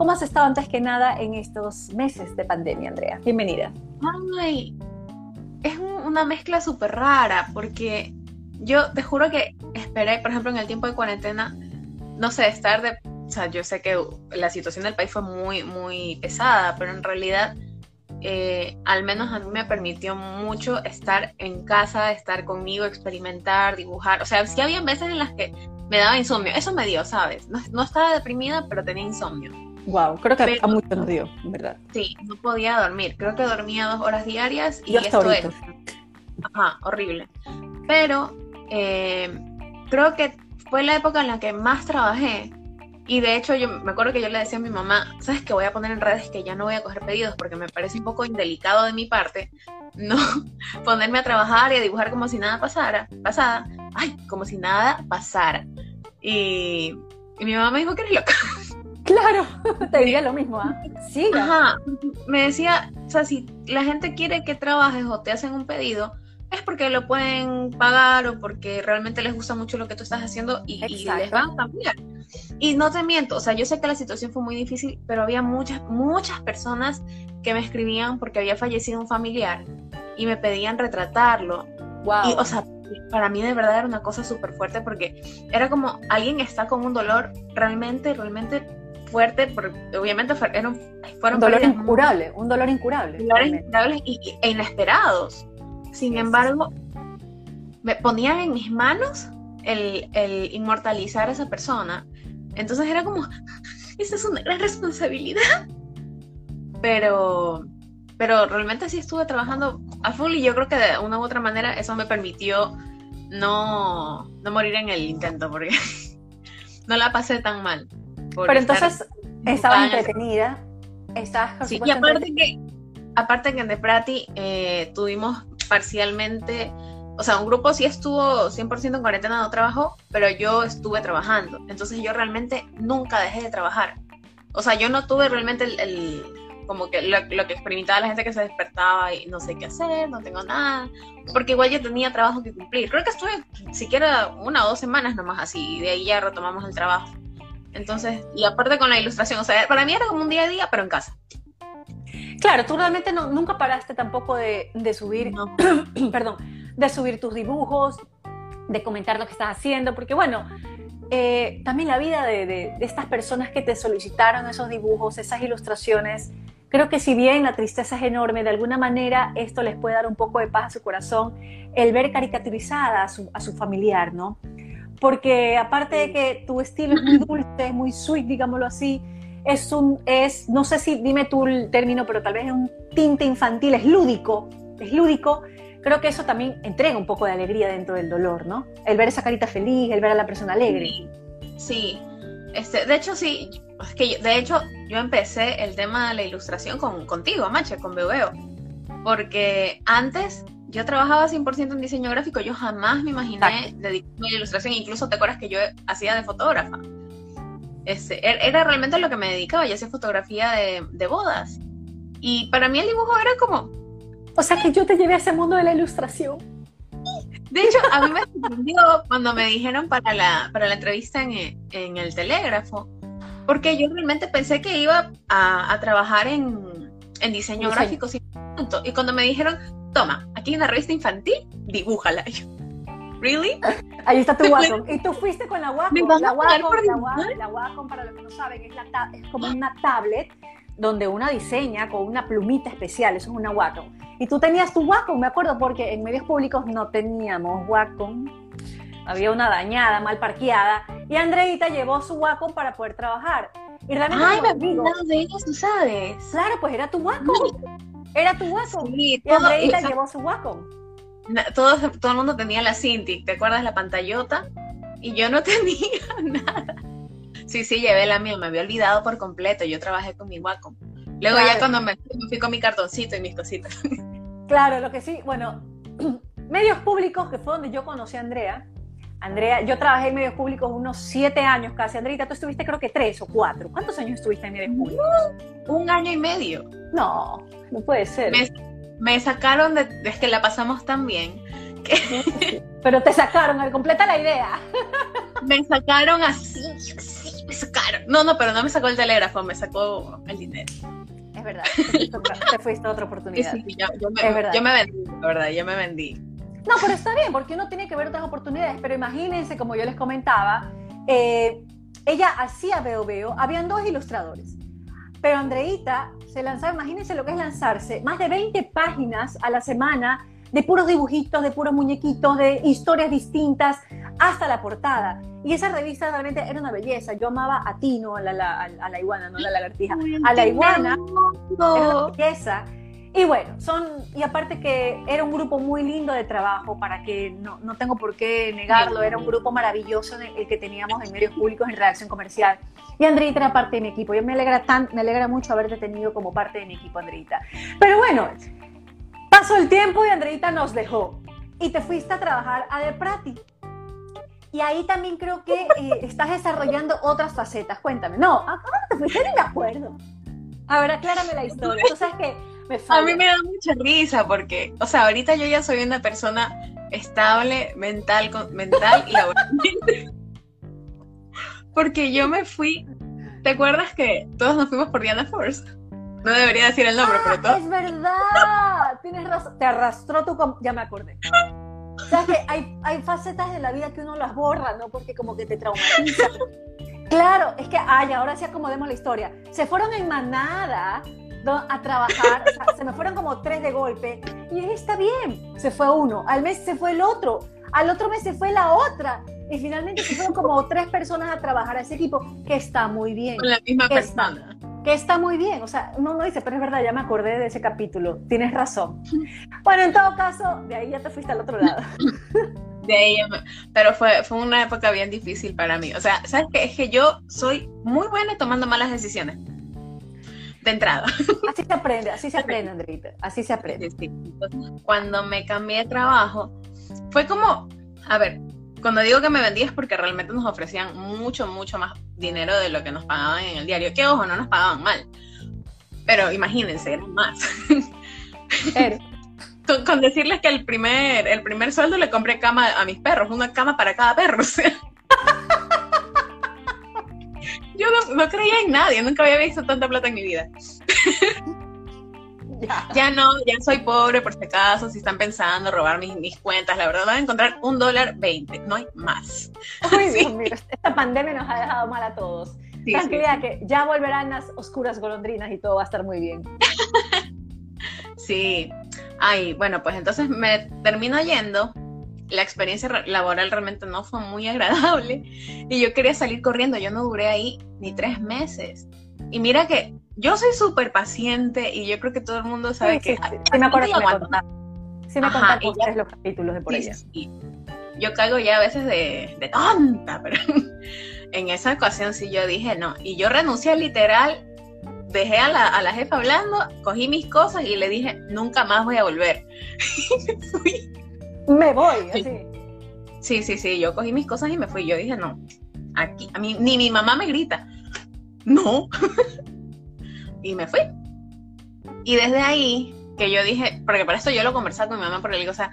¿Cómo has estado antes que nada en estos meses de pandemia, Andrea? Bienvenida. Ay, es una mezcla súper rara porque yo te juro que esperé, por ejemplo, en el tiempo de cuarentena, no sé, estar de... O sea, yo sé que la situación del país fue muy, muy pesada, pero en realidad eh, al menos a mí me permitió mucho estar en casa, estar conmigo, experimentar, dibujar. O sea, sí había veces en las que me daba insomnio. Eso me dio, ¿sabes? No, estaba deprimida, pero tenía insomnio. Wow, creo que a muchos nos dio, ¿verdad? Sí, no podía dormir. Creo que dormía dos horas diarias y esto es. Ajá, horrible. Pero eh, creo que fue la época en la que más trabajé y de hecho, yo me acuerdo que yo le decía a mi mamá, ¿sabes qué? Voy a poner en redes que ya no voy a coger pedidos porque me parece un poco indelicado de mi parte no ponerme a trabajar y a dibujar como si nada pasara, pasada, ay, como si nada pasara. Y, mi mamá me dijo que eres loca. Claro, te diría lo mismo, ¿ah? Sí. Ajá, me decía, o sea, si la gente quiere que trabajes o te hacen un pedido, es porque lo pueden pagar o porque realmente les gusta mucho lo que tú estás haciendo y, y les va a cambiar. Y no te miento, o sea, yo sé que la situación fue muy difícil, pero había muchas, muchas personas que me escribían porque había fallecido un familiar y me pedían retratarlo. Wow. Y, o sea, para mí de verdad era una cosa súper fuerte porque era como alguien está con un dolor realmente, realmente fuerte, porque obviamente fueron, fueron un dolor incurable, un dolor incurable. Dolores incurables y, e inesperados. Sin embargo, me ponían en mis manos el, el inmortalizar a esa persona entonces era como, esa es una gran responsabilidad. Pero, pero realmente sí estuve trabajando a full y yo creo que de una u otra manera eso me permitió no, no morir en el intento porque no la pasé tan mal. Pero entonces estaba entretenida, estabas sí, y aparte que, aparte que en The Prati eh, tuvimos parcialmente o sea, un grupo sí estuvo 100% en cuarentena, no trabajó, pero yo estuve trabajando. Entonces yo realmente nunca dejé de trabajar. O sea, yo no tuve realmente el, como que lo, que experimentaba la gente que se despertaba y no sé qué hacer, no tengo nada, porque igual yo tenía trabajo que cumplir. Creo que estuve siquiera una o dos semanas nomás así, y de ahí ya retomamos el trabajo. Entonces, y aparte con la ilustración, o sea, para mí era como un día a día, pero en casa. Claro, tú realmente no, nunca paraste tampoco de, de subir, no. perdón, de subir tus dibujos, de comentar lo que estás haciendo, porque bueno, eh, también la vida de, estas personas que te solicitaron esos dibujos, esas ilustraciones, creo que si bien la tristeza es enorme, de alguna manera esto les puede dar un poco de paz a su corazón, el ver caricaturizada a su, a su familiar, ¿no? Porque aparte de que tu estilo es muy dulce, muy sweet, digámoslo así, es un, es, no sé si dime tú el término, pero tal vez es un tinte infantil, es lúdico, es lúdico, creo que eso también entrega un poco de alegría dentro del dolor, ¿no? El ver esa carita feliz, el ver a la persona alegre. Sí, Este, de hecho sí, es que de hecho yo empecé el tema de la ilustración con, contigo, Mache, con Bebeo, porque antes yo trabajaba 100% en diseño gráfico, yo jamás me imaginé dedicarme a la ilustración, incluso te acuerdas que yo hacía de fotógrafa. Este, er, era realmente lo que me dedicaba, yo hacía fotografía de, de bodas. Y para mí el dibujo era como, o sea que yo te llevé a ese mundo de la ilustración. De hecho, a mí me sorprendió cuando me dijeron para la, para la entrevista en, en el telégrafo, porque yo realmente pensé que iba a, a trabajar en, en diseño, gráfico. Y cuando me dijeron, toma, aquí hay una revista infantil, dibújala. ¿Really? Ahí está tu Wacom. Y tú fuiste con la Wacom. La Wacom, la, la Wacom, para los que no saben, es, la es como una tablet donde una diseña con una plumita especial, eso es una Wacom. Y tú tenías tu Wacom, me acuerdo, porque en medios públicos no teníamos Wacom, había una dañada, mal parqueada, y Andreita llevó su Wacom para poder trabajar. Y realmente Ay, me digo, de ellos, tú sabes. Claro, pues era tu Wacom. Era tu Wacom. y Andreita llevó su Wacom. Todo, todo el mundo tenía la Cintiq, ¿te acuerdas la pantallota? Y yo no tenía nada. Sí, sí, llevé la mía, me había olvidado por completo, yo trabajé con mi Wacom. Luego ya cuando me, fui con mi cartoncito y mis cositas. Claro, lo que sí, bueno, medios públicos, que fue donde yo conocí a Andrea. Andrea, yo trabajé en medios públicos unos siete años casi. Andreita, tú estuviste creo que tres o cuatro. ¿Cuántos años estuviste en medios públicos? un año y medio. No, no puede ser. Me, sacaron de, es que la pasamos tan bien. Pero te sacaron, completa la idea. Me sacaron así, así me sacaron. No, no, pero no me sacó el telégrafo, me sacó el dinero. Es verdad, te fuiste a otra oportunidad. Sí, yo, me, yo me vendí, la verdad, yo me vendí. No, pero está bien, porque uno tiene que ver otras oportunidades. Pero imagínense, como yo les comentaba, eh, ella hacía Veo Veo, habían dos ilustradores. Pero Andreita se lanzaba, imagínense lo que es lanzarse, más de 20 páginas a la semana de puros dibujitos, de puros muñequitos, de historias distintas, hasta la portada. Y esa revista realmente era una belleza. Yo amaba a Tino, a la, a la iguana, no a la lagartija, a la iguana. Era una belleza. Y bueno, son, y aparte que era un grupo muy lindo de trabajo, para que no, no tengo por qué negarlo, era un grupo maravilloso el que teníamos en medios públicos en redacción comercial. Y Andrita era parte de mi equipo. Yo me alegra, tan, me alegra mucho haberte tenido como parte de mi equipo, Andrita. Pero bueno, pasó el tiempo y Andrita nos dejó. Y te fuiste a trabajar a De Prati. Y ahí también creo que eh, estás desarrollando otras facetas. Cuéntame. No, ¿a te fuiste? No me acuerdo. A ver, aclárame la historia. Tú sabes que a mí me da mucha risa porque, o sea, ahorita yo ya soy una persona estable mental, mental y laboralmente. porque yo me fui, ¿te acuerdas que todos nos fuimos por Diana Force? No debería decir el nombre, pero todo. Es verdad, tienes razón. Te arrastró tu. Ya me acordé. O sea, que hay, hay facetas de la vida que uno las borra, ¿no? Porque como que te traumatiza. Claro, es que, ay, ahora sí acomodemos la historia. Se fueron en manada a trabajar, se me fueron como tres de golpe, y está bien, se fue uno, al mes se fue el otro, al otro mes se fue la otra, y finalmente se fueron como tres personas a trabajar a ese equipo, que está muy bien. Con la misma persona. que está muy bien, o sea, uno no dice, pero es verdad, ya me acordé de ese capítulo, tienes razón. Bueno, en todo caso, de ahí ya te fuiste al otro lado. De ahí, pero fue, fue una época bien difícil para mí. O sea, ¿sabes qué? Es que yo soy muy buena tomando malas decisiones de entrada. Así se aprende, así se aprende, Andrita, así se aprende. cuando me cambié de trabajo, fue como, a ver, cuando digo que me vendí es porque realmente nos ofrecían mucho, mucho más dinero de lo que nos pagaban en el diario, que ojo, no nos pagaban mal, pero imagínense, era más. Con, decirles que el primer, el primer sueldo le compré cama a mis perros, una cama para cada perro. O sea yo no, creía en nadie, nunca había visto tanta plata en mi vida. Ya. no, ya soy pobre por si acaso, si están pensando robar mis, cuentas, la verdad van a encontrar un dólar veinte, no hay más. esta pandemia nos ha dejado mal a todos. Tranquilidad que ya volverán las oscuras golondrinas y todo va a estar muy bien. sí. Ay, bueno, pues entonces me termino yendo la experiencia laboral realmente no fue muy agradable y yo quería salir corriendo. Yo no duré ahí ni tres meses. Y mira que yo soy súper paciente y yo creo que todo el mundo sabe que... Sí, me acuerdo que Sí me contaste los capítulos de por ella. Yo caigo ya a veces de, de tonta, pero en esa ocasión sí yo dije no. Y yo renuncié literal, dejé a la, a la jefa hablando, cogí mis cosas y le dije, nunca más voy a volver. y me fui me voy, así. Sí, sí, sí, yo cogí mis cosas y me fui. Yo dije, no, aquí, a mí, ni mi mamá me grita, no. y me fui. Y desde ahí, que yo dije, porque para esto yo lo conversaba con mi mamá, porque le digo, o sea,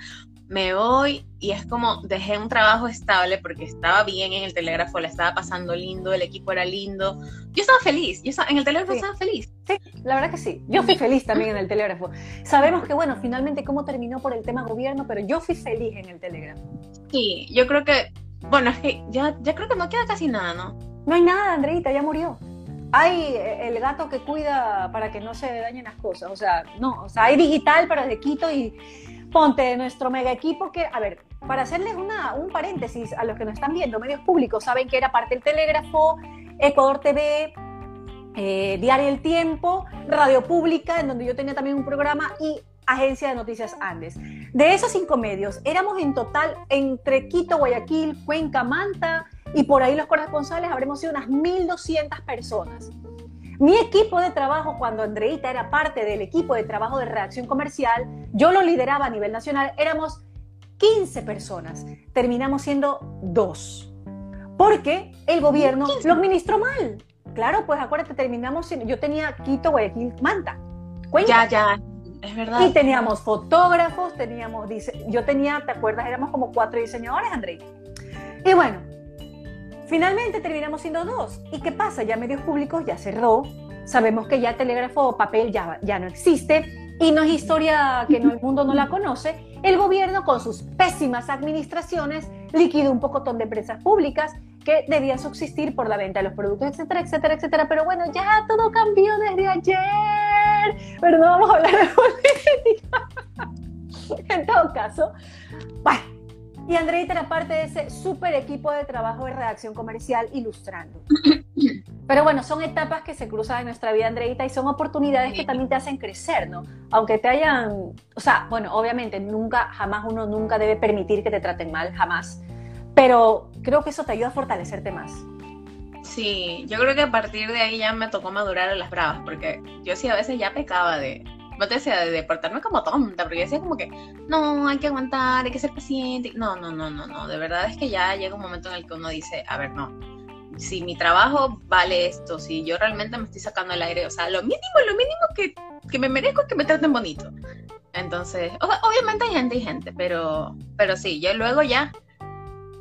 me voy y es como dejé un trabajo estable porque estaba bien en el telégrafo, le estaba pasando lindo, el equipo era lindo. Yo estaba feliz, yo estaba, en el telégrafo estaba feliz. Sí, la verdad que sí. Yo fui feliz también en el telégrafo. Sabemos que, bueno, finalmente cómo terminó por el tema gobierno, pero yo fui feliz en el telégrafo. Sí, yo creo que, bueno, es que ya, ya creo que no queda casi nada, ¿no? No hay nada, Andreita, ya murió. Hay eh, el gato que cuida para que no se dañen las cosas, o sea, no, o sea, hay digital, pero de Quito y ponte nuestro mega equipo que, a ver, para hacerles una, un paréntesis a los que nos están viendo, medios públicos, saben que era parte del Telégrafo, Ecuador TV, eh, Diario El Tiempo, Radio Pública, en donde yo tenía también un programa, y Agencia de Noticias Andes. De esos cinco medios, éramos en total entre Quito, Guayaquil, Cuenca, Manta, y por ahí los corresponsales habremos sido unas 1.200 personas. Mi equipo de trabajo, cuando Andreita era parte del equipo de trabajo de redacción comercial, yo lo lideraba a nivel nacional, éramos 15 personas. Terminamos siendo dos. Porque el gobierno lo administró mal. Claro, pues acuérdate, terminamos siendo, yo tenía Quito, Guayaquil, Manta. Ya, ya, es verdad. Y teníamos fotógrafos, teníamos, dice, yo tenía, ¿te acuerdas? Éramos como cuatro diseñadores, Andrei. Y bueno, finalmente terminamos siendo dos. ¿Y qué pasa? Ya medios públicos ya cerró, sabemos que ya telégrafo o papel ya, ya no existe y no es historia que no, el mundo no la conoce. El gobierno con sus pésimas administraciones liquidó un pocotón de empresas públicas que debían subsistir por la venta de los productos, etcétera, etcétera, etcétera. Pero bueno, ya todo cambió desde ayer. Pero no vamos a hablar de política. en todo caso, bueno. Y Andreita era parte de ese súper equipo de trabajo de redacción comercial ilustrando. Pero bueno, son etapas que se cruzan en nuestra vida, Andreita, y son oportunidades que también te hacen crecer, ¿no? Aunque te hayan, o sea, bueno, obviamente nunca, jamás uno nunca debe permitir que te traten mal, jamás. Pero creo que eso te ayuda a fortalecerte más. Sí, yo creo que a partir de ahí ya me tocó madurar a las bravas, porque yo sí a veces ya pecaba de, no te decía de, portarme como tonta, porque yo decía como que, no, hay que aguantar, hay que ser paciente. No, no, no, no, no, de verdad es que ya llega un momento en el que uno dice, a ver, no, si mi trabajo vale esto, si yo realmente me estoy sacando el aire, o sea, lo mínimo, lo mínimo que, que me merezco es que me traten bonito. Entonces, obviamente hay gente y gente, pero, pero sí, yo luego ya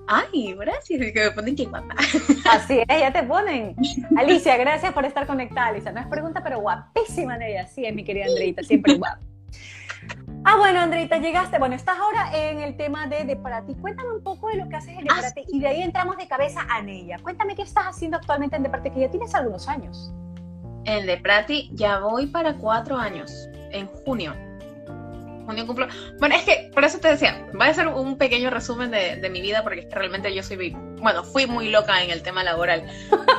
Ay, gracias, que me ponen que guapa. Así es, ya te ponen. Alicia, gracias por estar conectada, Alicia. No es pregunta, pero guapísima ella. Así es, mi querida Andreita, siempre guapa. Ah, bueno, Andreita, llegaste. Bueno, estás ahora en el tema de De Para Ti. Cuéntame un poco de lo que haces en De Para Ti y de ahí entramos de cabeza a Nella. Cuéntame qué estás haciendo actualmente en De Para Ti, que ya tienes algunos años. En De Para Ti ya voy para cuatro años, en junio junio cumplo. Bueno, es que por eso te decía, voy a hacer un pequeño resumen de, mi vida porque es que realmente yo soy, bueno, fui muy loca en el tema laboral.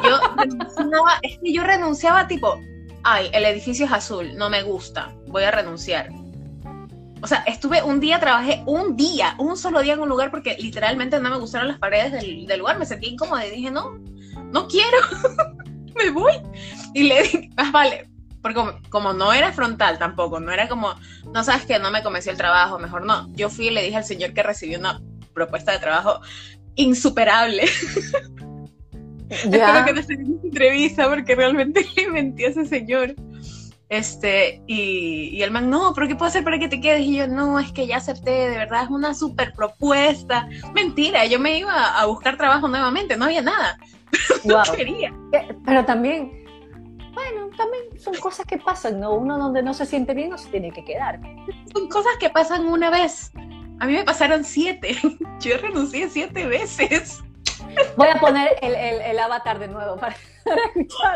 Yo renunciaba, es que yo renunciaba tipo, ay, el edificio es azul, no me gusta, voy a renunciar. O sea, estuve un día, trabajé un día, un solo día en un lugar porque literalmente no me gustaron las paredes del, del lugar, me sentí incómoda y dije, no, no quiero, me voy. Y le dije, ah, vale, porque como, no era frontal tampoco, no era como, no sabes que no me convenció el trabajo, mejor no. Yo fui y le dije al señor que recibió una propuesta de trabajo insuperable. Espero que no se entrevista porque realmente le mentí a ese señor. Este, y, y, el man, no, pero ¿qué puedo hacer para que te quedes? Y yo, no, es que ya acepté, de verdad es una super propuesta. Mentira, yo me iba a buscar trabajo nuevamente, no había nada. no quería. Pero también, bueno, también son cosas que pasan, ¿no? Uno donde no se siente bien no se tiene que quedar. Son cosas que pasan una vez. A mí me pasaron siete. Yo renuncié siete veces. Voy a poner el, el, avatar de nuevo para, escuchar.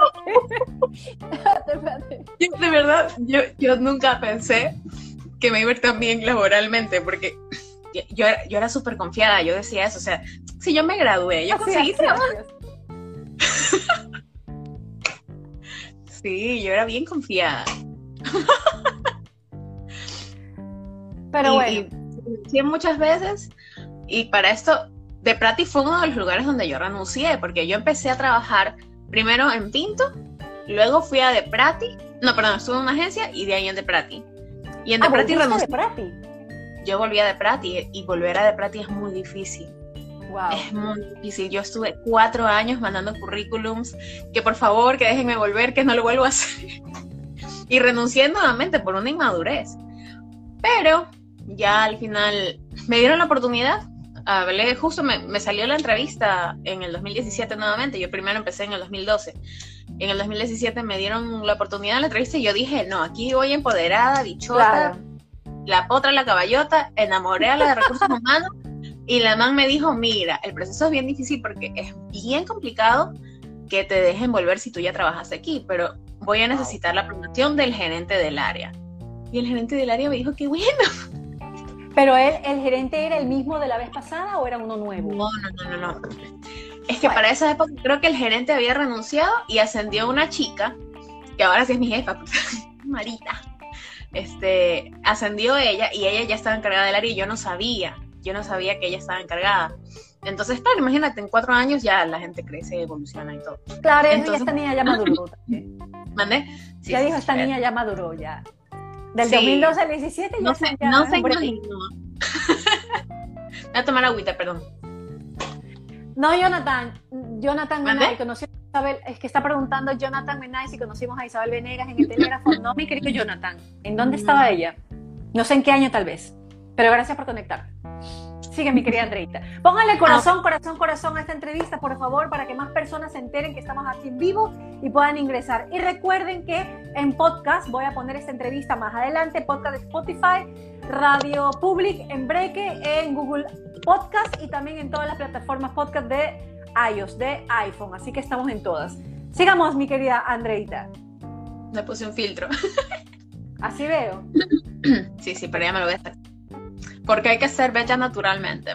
de verdad, yo, yo nunca pensé que me iba a ir tan bien laboralmente, porque yo, yo era súper confiada, yo decía eso, o sea, si yo me gradué, yo conseguí trabajo. Sí, yo era bien confiada. Pero bueno. sí, muchas veces. Y para esto, de Prati fue uno de los lugares donde yo renuncié, porque yo empecé a trabajar primero en Pinto, luego fui a De Prati, no, perdón, estuve en una agencia y de ahí en De Prati. Y en De ah, Prati renuncié. De Prati? Yo volví a De Prati y volver a De Prati es muy difícil. Es muy difícil. Yo estuve cuatro años mandando currículums, que por favor, que déjenme volver, que no lo vuelvo a hacer. y renuncié nuevamente por una inmadurez. Pero ya al final me dieron la oportunidad. Hablé, justo me, me, salió la entrevista en el 2017 nuevamente. Yo primero empecé en el 2012. En el 2017 me dieron la oportunidad de la entrevista y yo dije, no, aquí voy empoderada, dichosa, la potra, la caballota, enamoré a la de recursos humanos y la man me dijo, mira, el proceso es bien difícil porque es bien complicado que te dejen volver si tú ya trabajas aquí, pero voy a necesitar la aprobación del gerente del área. Y el gerente del área me dijo, qué bueno. ¿Pero él, el gerente era el mismo de la vez pasada o era uno nuevo? No, no, no, no. no. Es que para esa época creo que el gerente había renunciado y ascendió una chica, que ahora sí es mi jefa, Marita. Este, ascendió ella y ella ya estaba encargada del área y yo no sabía yo no sabía que ella estaba encargada. Entonces, claro, imagínate, en cuatro años ya la gente crece, evoluciona y todo. Claro, Entonces, esta niña ya maduró ¿Mandé? ya dijo, esta niña ya maduró ya. Del 2012 al 17 ya no sé, no se imagino. Voy a tomar agüita, perdón. No, Jonathan. Jonathan Menay, conocimos a Isabel, es que está preguntando Jonathan Menay si conocimos a Isabel Venegas en el telégrafo. No, mi querido Jonathan. ¿En dónde estaba ella? No sé en qué año tal vez. Pero gracias por conectar. Sigue mi querida Andreita. Póngale corazón, corazón, corazón a esta entrevista, por favor, para que más personas se enteren que estamos aquí en vivo y puedan ingresar. Y recuerden que en podcast voy a poner esta entrevista más adelante, podcast de Spotify, Radio Public, en Breque, en Google Podcast y también en todas las plataformas podcast de iOS, de iPhone. Así que estamos en todas. Sigamos, mi querida Andreita. Me puse un filtro. Así veo. Sí, sí, pero ya me lo voy a hacer. Porque hay que ser bella naturalmente.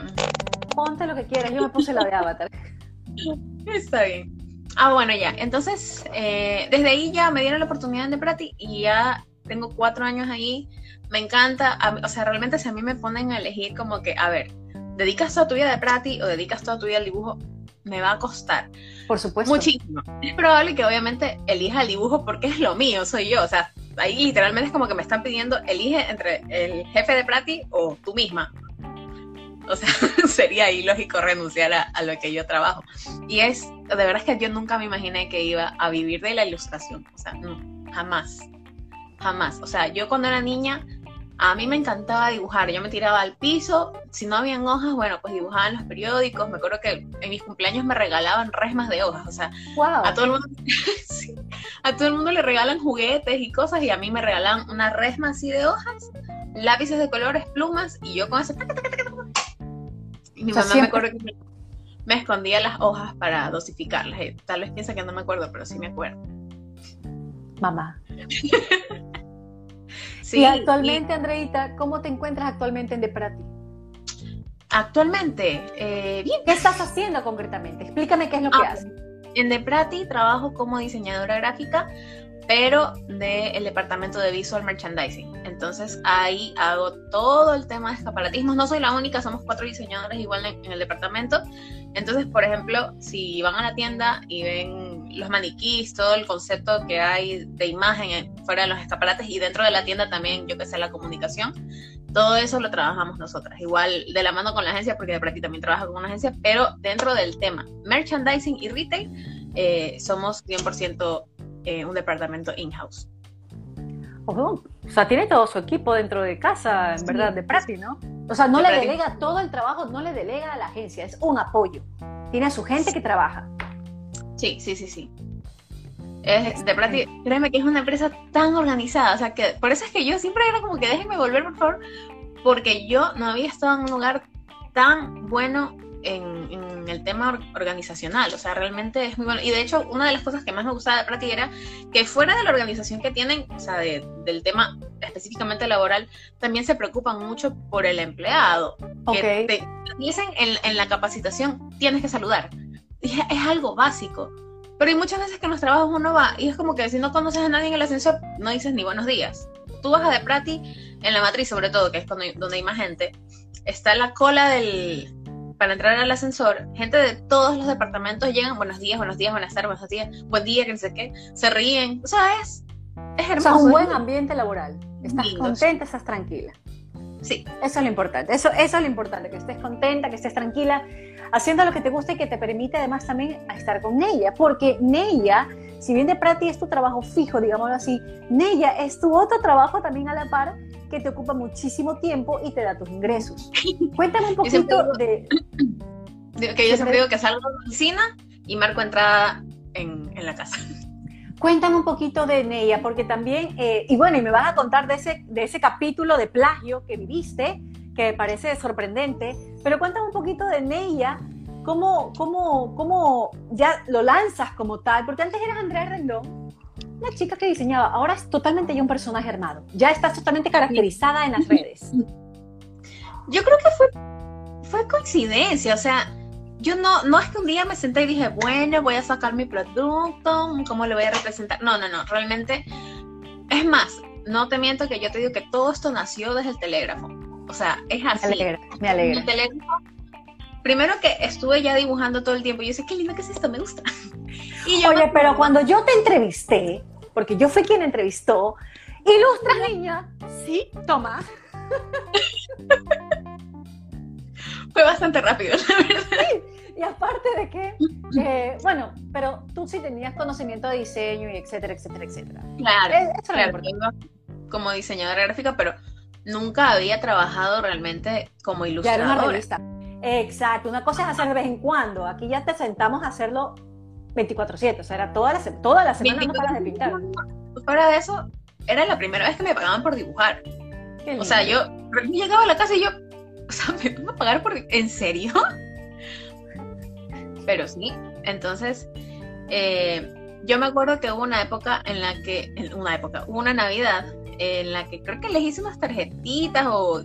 Ponte lo que quieras, yo me puse la de Avatar. Está bien. Ah, bueno, ya. Entonces, eh, desde ahí ya me dieron la oportunidad de Prati y ya tengo cuatro años ahí. Me encanta, o sea, realmente si a mí me ponen a elegir como que, a ver, ¿dedicas toda tu vida de Prati o dedicas toda tu vida al dibujo? Me va a costar. Por supuesto. Muchísimo. Es probable que obviamente elija el dibujo porque es lo mío, soy yo. O sea, ahí literalmente es como que me están pidiendo, elige entre el jefe de Prati o tú misma. O sea, sería ilógico renunciar a, lo que yo trabajo. Y es, de verdad es que yo nunca me imaginé que iba a vivir de la ilustración. O sea, no, jamás. Jamás. O sea, yo cuando era niña, a mí me encantaba dibujar. Yo me tiraba al piso. Si no habían hojas, bueno, pues dibujaba en los periódicos. Me acuerdo que en mis cumpleaños me regalaban resmas de hojas. O sea, a todo el mundo. a todo el mundo le regalan juguetes y cosas y a mí me regalan una resma así de hojas, lápices de colores, plumas y yo con ese... Y mi mamá me acuerdo que me, escondía las hojas para dosificarlas. Eh, tal vez piensa que no me acuerdo, pero sí me acuerdo. Mamá. sí, y actualmente, Andreita, ¿cómo te encuentras actualmente en Deprati? Actualmente, eh, bien. ¿Qué estás haciendo concretamente? Explícame qué es lo que ah, haces. En Deprati trabajo como diseñadora gráfica, pero del departamento de visual merchandising. Entonces ahí hago todo el tema de escaparatismos. No soy la única, somos cuatro diseñadores igual en, el departamento. Entonces, por ejemplo, si van a la tienda y ven los maniquís, todo el concepto que hay de imagen fuera de los escaparates y dentro de la tienda también, yo que sé, la comunicación, todo eso lo trabajamos nosotras. Igual de la mano con la agencia, porque de Prati también trabaja con una agencia, pero dentro del tema merchandising y retail, eh, somos 100% eh, un departamento in-house. o sea, tiene todo su equipo dentro de casa, en verdad, de Prati, ¿no? O sea, no le delega todo el trabajo, no le delega a la agencia, es un apoyo. Tiene a su gente que trabaja. Sí, sí, sí, sí. Es, de Prati, créeme que es una empresa tan organizada, o sea, que por eso es que yo siempre era como que déjenme volver, por favor, porque yo no había estado en un lugar tan bueno en, el tema organizacional, o sea, realmente es muy bueno. Y de hecho, una de las cosas que más me gustaba de Prati era que fuera de la organización que tienen, o sea, del tema específicamente laboral, también se preocupan mucho por el empleado. Que te dicen en, en la capacitación, tienes que saludar. Es algo básico pero hay muchas veces que en los trabajos uno va y es como que si no conoces a nadie en el ascensor, no dices ni buenos días. Tú bajas de Prati, en la matriz sobre todo, que es donde, donde hay más gente, está la cola del, para entrar al ascensor, gente de todos los departamentos llegan, buenos días, buenos días, buenas tardes, buenos días, buen día, que no sé qué, se ríen, o sea, es, es hermoso. O sea, un buen ambiente laboral, estás contenta, estás tranquila. Sí. Eso es lo importante, eso, eso es lo importante, que estés contenta, que estés tranquila, haciendo lo que te gusta y que te permite además también estar con ella, porque Nella, si bien de Prati es tu trabajo fijo, digámoslo así, Nella es tu otro trabajo también a la par que te ocupa muchísimo tiempo y te da tus ingresos. Cuéntame un poquito de... Que yo siempre digo que salgo de la oficina y marco entrada en, en la casa. Cuéntame un poquito de Nella, porque también, eh, y bueno, y me vas a contar de ese, de ese capítulo de plagio que viviste, que parece sorprendente, pero cuéntame un poquito de Neia, cómo, cómo, cómo ya lo lanzas como tal, porque antes eras Andrea Rendón, una chica que diseñaba, ahora es totalmente ya un personaje armado, ya estás totalmente caracterizada en las redes. Yo creo que fue, fue coincidencia, o sea, yo no, no es que un día me senté y dije, bueno, voy a sacar mi producto, ¿cómo lo voy a representar? No, no, no, realmente, es más, no te miento que yo te digo que todo esto nació desde el telégrafo. O sea, es así. Me alegra, me alegra. primero que estuve ya dibujando todo el tiempo, yo sé, qué lindo que es esto, me gusta. Oye, pero cuando yo te entrevisté, porque yo fui quien entrevistó, ilustras niña, sí, toma. Fue bastante rápido, la verdad. Sí. Y aparte de que, eh, bueno, pero tú sí tenías conocimiento de diseño y etcétera, etcétera, etcétera. Claro, Eso claro, como diseñadora gráfica, pero nunca había trabajado realmente como ilustradora. Ya era una revista. Exacto, una cosa es hacer de vez en cuando. Aquí ya te sentamos a hacerlo 24/7, o sea, era toda la, toda la semana no paras de pintar. Fuera de eso, era la primera vez que me pagaban por dibujar. O sea, yo llegaba a la casa y yo, o sea, ¿me van a pagar por... ¿En serio? Pero sí, entonces, eh, yo me acuerdo que hubo una época en la que, una época, hubo una Navidad en la que creo que les hice unas tarjetitas o,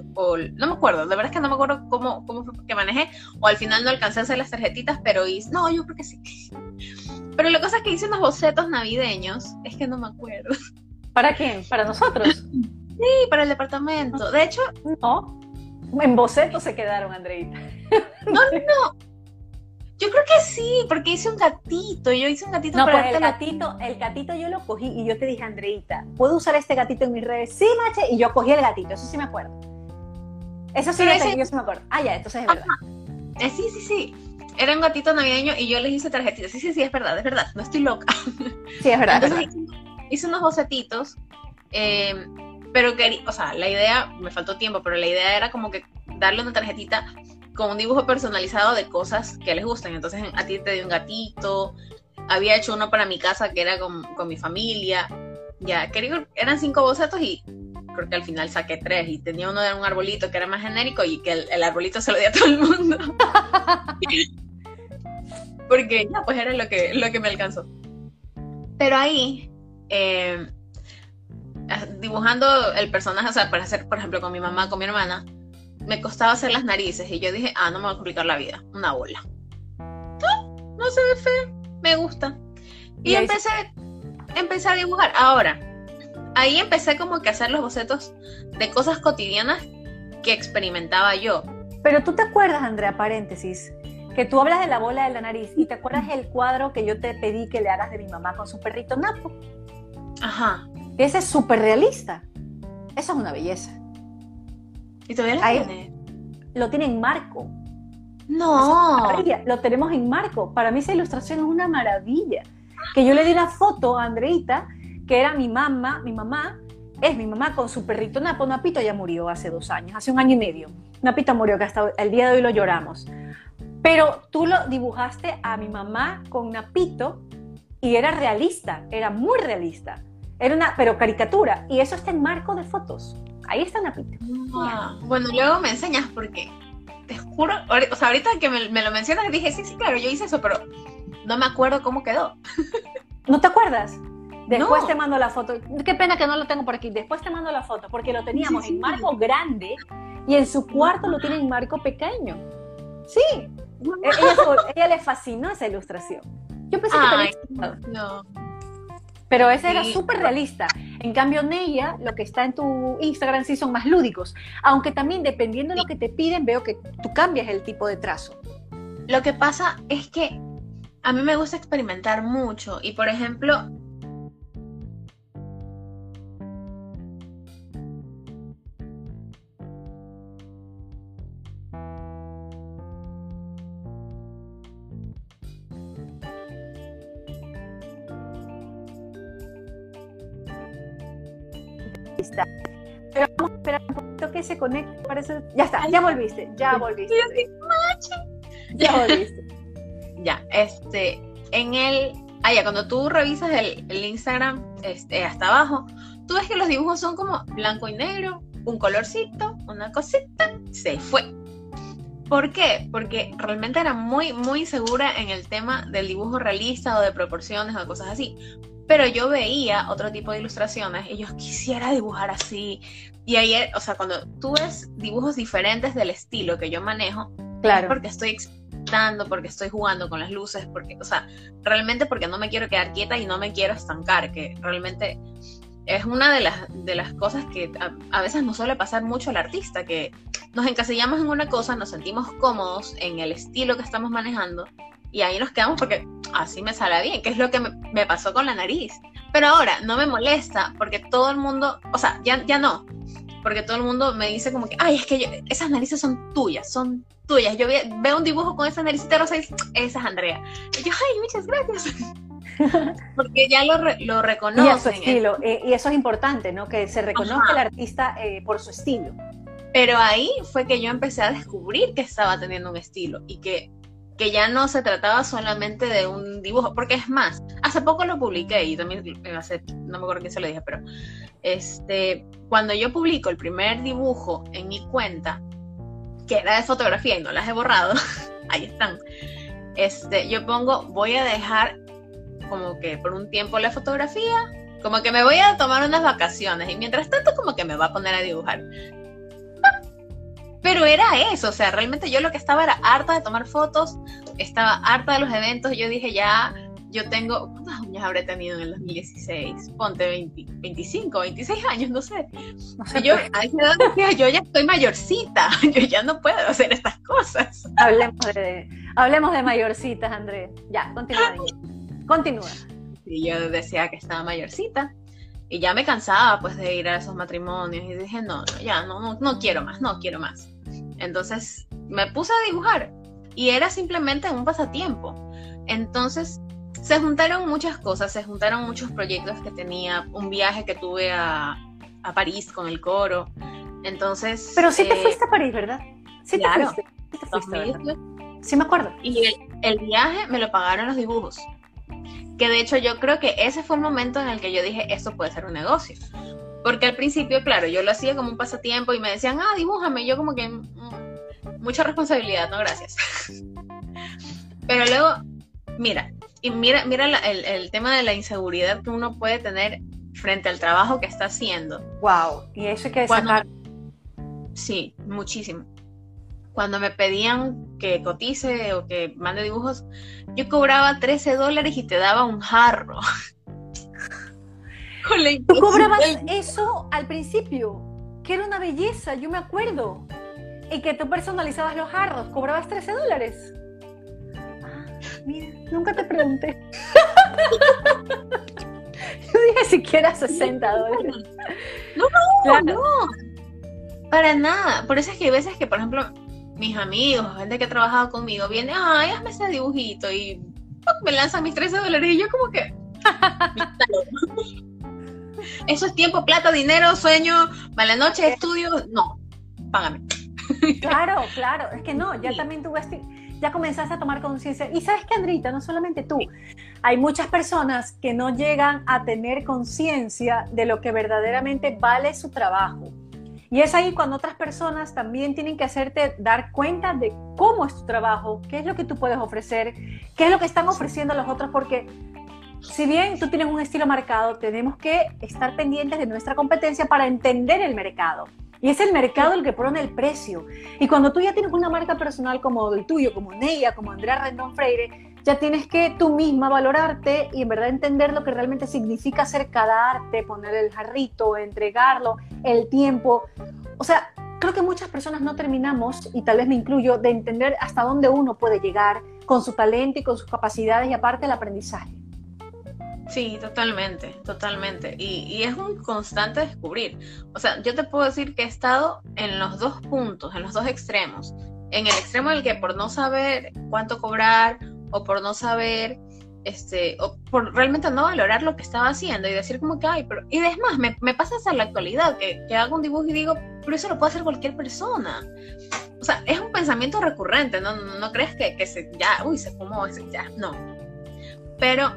no me acuerdo, de verdad es que no me acuerdo cómo, cómo fue que manejé, o al final no alcancé a hacer las tarjetitas, pero hice, no, yo creo que sí. Pero la cosa es que hice unos bocetos navideños, es que no me acuerdo. ¿Para quién? ¿Para nosotros? Sí, para el departamento. De hecho, no. En bocetos se quedaron, Andreita. No, no, yo creo que sí, porque hice un gatito. Yo hice un gatito. No, pues el gatito, el gatito yo lo cogí y yo te dije, Andreita, ¿puedo usar este gatito en mis redes? Sí, mache. Y yo cogí el gatito, eso sí me acuerdo. Eso sí, ese... yo sí me acuerdo. Ah, ya, entonces es verdad. Eh, sí, sí, sí. Era un gatito navideño y yo les hice tarjetitas. Sí, sí, sí, es verdad, es verdad. No estoy loca. Sí, es verdad. Entonces, Hice, unos bocetitos. Eh, pero quería, o sea, la idea, me faltó tiempo, pero la idea era como que darle una tarjetita con un dibujo personalizado de cosas que les gustan. Entonces a ti te di un gatito, había hecho uno para mi casa que era con, mi familia. Ya, creo eran cinco bocetos y creo que al final saqué tres y tenía uno de un arbolito que era más genérico y que el, arbolito se lo di a todo el mundo. Porque ya, pues era lo que, lo que me alcanzó. Pero ahí, eh, dibujando el personaje, o sea, para hacer, por ejemplo, con mi mamá, con mi hermana, me costaba hacer las narices y yo dije, ah, no me va a complicar la vida, una bola. No, no se ve feo, me gusta. Y, empecé, empecé a dibujar. Ahora, ahí empecé como que a hacer los bocetos de cosas cotidianas que experimentaba yo. Pero tú te acuerdas, Andrea, paréntesis, que tú hablas de la bola de la nariz y te acuerdas el cuadro que yo te pedí que le hagas de mi mamá con su perrito Napo. Ajá. Ese es súper realista. Eso es una belleza. ¿Y todavía lo tiene? Lo tiene en marco. No. Lo tenemos en marco. Para mí esa ilustración es una maravilla. Que yo le di una foto a Andreita, que era mi mamá, mi mamá, es mi mamá con su perrito Napo. Napito ya murió hace dos años, hace un año y medio. Napito murió, que hasta el día de hoy lo lloramos. Pero tú lo dibujaste a mi mamá con Napito y era realista, era muy realista. Era una, pero caricatura. Y eso está en marco de fotos. Ahí está Napito. Ah, bueno, luego me enseñas porque te juro, o sea, ahorita que me, lo mencionas dije, sí, sí, claro, yo hice eso, pero no me acuerdo cómo quedó. ¿No te acuerdas? Después te mando la foto. Qué pena que no lo tengo por aquí. Después te mando la foto, porque lo teníamos en marco grande y en su cuarto lo tiene en marco pequeño. Sí. Ella, ella, le fascinó esa ilustración. Yo pensé que no. Pero ese era súper realista. En cambio, Neya, lo que está en tu Instagram sí son más lúdicos. Aunque también dependiendo de lo que te piden, veo que tú cambias el tipo de trazo. Lo que pasa es que a mí me gusta experimentar mucho. Y por ejemplo, esperar un poquito que se conecte. Parece... Ya está, ya volviste, ya volviste. Ya volviste. Ya, este, en el, ah, ya, cuando tú revisas el, el, Instagram, este, hasta abajo, tú ves que los dibujos son como blanco y negro, un colorcito, una cosita, se fue. ¿Por qué? Porque realmente era muy, muy segura en el tema del dibujo realista o de proporciones o cosas así pero yo veía otro tipo de ilustraciones y yo quisiera dibujar así. Y ayer, o sea, cuando tú ves dibujos diferentes del estilo que yo manejo, claro. porque estoy experimentando, porque estoy jugando con las luces, porque, o sea, realmente porque no me quiero quedar quieta y no me quiero estancar, que realmente es una de las, de las cosas que a, a veces nos suele pasar mucho al artista, que nos encasillamos en una cosa, nos sentimos cómodos en el estilo que estamos manejando y ahí nos quedamos porque así me sale bien, que es lo que me, pasó con la nariz. Pero ahora no me molesta porque todo el mundo, o sea, ya, ya no, porque todo el mundo me dice como que, ay, es que esas narices son tuyas, son tuyas. Yo veo un dibujo con esa naricita rosa y esa es Andrea. Y yo, ay, muchas gracias. porque ya lo, lo reconocen. Y su estilo, eh, y eso es importante, ¿no? Que se reconozca el artista eh, por su estilo. Pero ahí fue que yo empecé a descubrir que estaba teniendo un estilo y que, que ya no se trataba solamente de un dibujo, porque es más, hace poco lo publiqué y también, no me acuerdo quién se lo dije, pero este, cuando yo publico el primer dibujo en mi cuenta, que era de fotografía y no las he borrado, ahí están, este, yo pongo, voy a dejar como que por un tiempo la fotografía, como que me voy a tomar unas vacaciones y mientras tanto como que me va a poner a dibujar. Pero era eso, o sea, realmente yo lo que estaba era harta de tomar fotos, estaba harta de los eventos, yo dije ya, yo tengo, ¿cuántas años habré tenido en el 2016? Ponte 20, 25, 26 años, no sé. yo yo ya estoy mayorcita, yo ya no puedo hacer estas cosas. Hablemos de, hablemos de mayorcitas, Andrés. Ya, continúa. continúa. Y yo decía que estaba mayorcita y ya me cansaba pues de ir a esos matrimonios y dije, no, no ya, no, no, no quiero más, no quiero más. Entonces me puse a dibujar y era simplemente un pasatiempo. Entonces se juntaron muchas cosas, se juntaron muchos proyectos que tenía, un viaje que tuve a, a París con el coro. Entonces. Pero sí te eh, fuiste a París, ¿verdad? Sí te fuiste. Sí, me acuerdo. Y el, el, viaje me lo pagaron los dibujos. Que de hecho yo creo que ese fue el momento en el que yo dije, esto puede ser un negocio. Porque al principio, claro, yo lo hacía como un pasatiempo y me decían, ah, dibújame. yo como que, mm, mucha responsabilidad, no, gracias. Pero luego, mira, y mira, mira el, el, tema de la inseguridad que uno puede tener frente al trabajo que está haciendo. Wow, y eso hay que sacar. Sí, muchísimo. Cuando me pedían que cotice o que mande dibujos, yo cobraba 13 dólares y te daba un jarro. ¿Tú cobrabas eso al principio? Que era una belleza, yo me acuerdo. Y que tú personalizabas los jarros, cobrabas 13 dólares. Mira, nunca te pregunté. Yo dije siquiera 60 dólares. No, no, no. Para nada. Por eso es que hay veces que, por ejemplo, mis amigos, gente que ha trabajado conmigo, viene, ay, hazme ese dibujito y me lanzan mis 13 dólares y yo como que... Eso es tiempo, plata, dinero, sueño, mala noche, estudio. No, págame. Claro, claro. Es que no, ya también tuve este ya comenzaste a tomar conciencia. Y sabes que, Andrita, no solamente tú, hay muchas personas que no llegan a tener conciencia de lo que verdaderamente vale su trabajo. Y es ahí cuando otras personas también tienen que hacerte dar cuenta de cómo es tu trabajo, qué es lo que tú puedes ofrecer, qué es lo que están ofreciendo los otros, porque si bien tú tienes un estilo marcado, tenemos que estar pendientes de nuestra competencia para entender el mercado. Y es el mercado el que pone el precio. Y cuando tú ya tienes una marca personal como el tuyo, como Neia, como Andrea Rendón Freire, ya tienes que tú misma valorarte y en verdad entender lo que realmente significa hacer cada arte, poner el jarrito, entregarlo, el tiempo. O sea, creo que muchas personas no terminamos, y tal vez me incluyo, de entender hasta dónde uno puede llegar con su talento y con sus capacidades y aparte el aprendizaje. Sí, totalmente, totalmente. Y, es un constante descubrir. O sea, yo te puedo decir que he estado en los dos puntos, en los dos extremos. En el extremo del que por no saber cuánto cobrar o por no saber, este, o por realmente no valorar lo que estaba haciendo y decir como que, ay, pero... Y es más, me, me pasa hasta la actualidad, que, que hago un dibujo y digo, pero eso lo puede hacer cualquier persona. O sea, es un pensamiento recurrente, ¿no? No, crees que, que se, ya, uy, se fumó, ya, no. Pero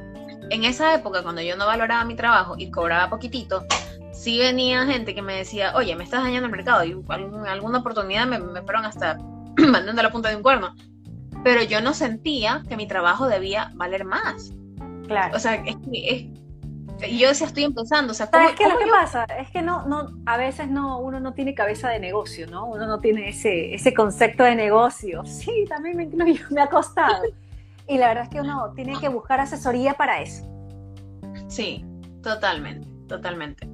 en esa época, cuando yo no valoraba mi trabajo y cobraba poquitito, sí venía gente que me decía, oye, me estás dañando el mercado y en alguna oportunidad me, fueron hasta mandando la punta de un cuerno. Pero yo no sentía que mi trabajo debía valer más. Claro. O sea, es que yo decía, estoy empezando. O sea, ¿cómo, ¿Sabes qué lo que pasa? Es que no, no, a veces no, uno no tiene cabeza de negocio, ¿no? Uno no tiene ese, ese concepto de negocio. Sí, también me me ha costado. Y la verdad es que uno tiene que buscar asesoría para eso. Sí, totalmente, totalmente.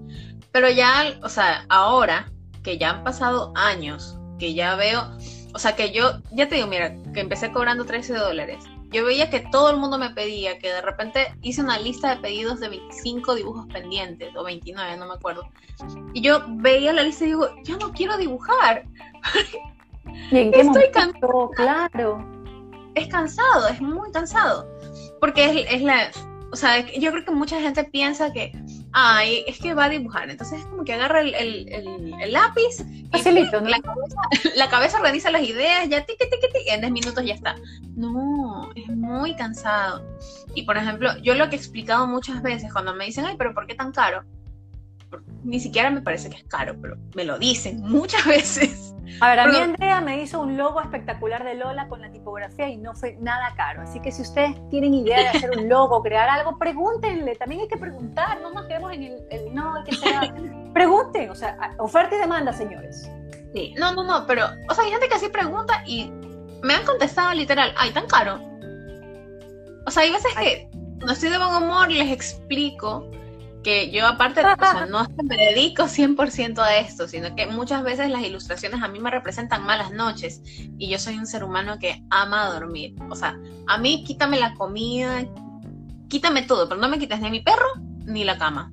Pero ya, o sea, ahora que ya han pasado años, que ya veo, o sea, que yo, ya te digo, mira, que empecé cobrando 13 dólares. Yo veía que todo el mundo me pedía, que de repente hice una lista de pedidos de 25 dibujos pendientes, o 29, no me acuerdo. Y yo veía la lista y digo, yo no quiero dibujar. ¿Y en qué Estoy momento? Claro es cansado, es muy cansado. Porque es, la. O sea, yo creo que mucha gente piensa que ay, es que va a dibujar. Entonces es como que agarra el, el, lápiz. Facilito, ¿no? La cabeza, la cabeza, organiza las ideas, ya tiqui, tiqui, tiqui, en 10 minutos ya está. No, es muy cansado. Y por ejemplo, yo lo que he explicado muchas veces cuando me dicen, ay, pero ¿por qué tan caro? Ni siquiera me parece que es caro, pero me lo dicen muchas veces. A ver, a mí Andrea me hizo un logo espectacular de Lola con la tipografía y no fue nada caro. Así que si ustedes tienen idea de hacer un logo, crear algo, pregúntenle. También hay que preguntar, no nos quedemos en el, no, hay que ser. Pregunten, o sea, oferta y demanda, señores. Sí, no, no, no, pero, o sea, hay gente que así pregunta y me han contestado literal, ay, tan caro. O sea, hay veces que no estoy de buen humor y les explico que yo aparte, o sea, no me dedico 100% a esto, sino que muchas veces las ilustraciones a mí me representan malas noches y yo soy un ser humano que ama dormir. O sea, a mí quítame la comida, quítame todo, pero no me quites ni mi perro ni la cama.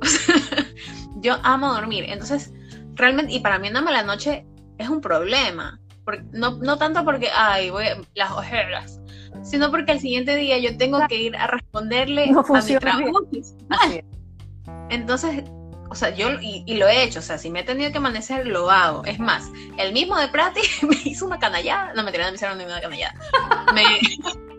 yo amo dormir, entonces realmente, y para mí una mala noche es un problema. no, no tanto porque, ay, voy las ojeras, sino porque al siguiente día yo tengo que ir a responderle a mi trabajo. Entonces, o sea, yo, y, lo he hecho, o sea, si me he tenido que amanecer, lo hago. Es más, el mismo de Prati me hizo una canallada, no me tiraron, me hicieron ninguna canallada. Me,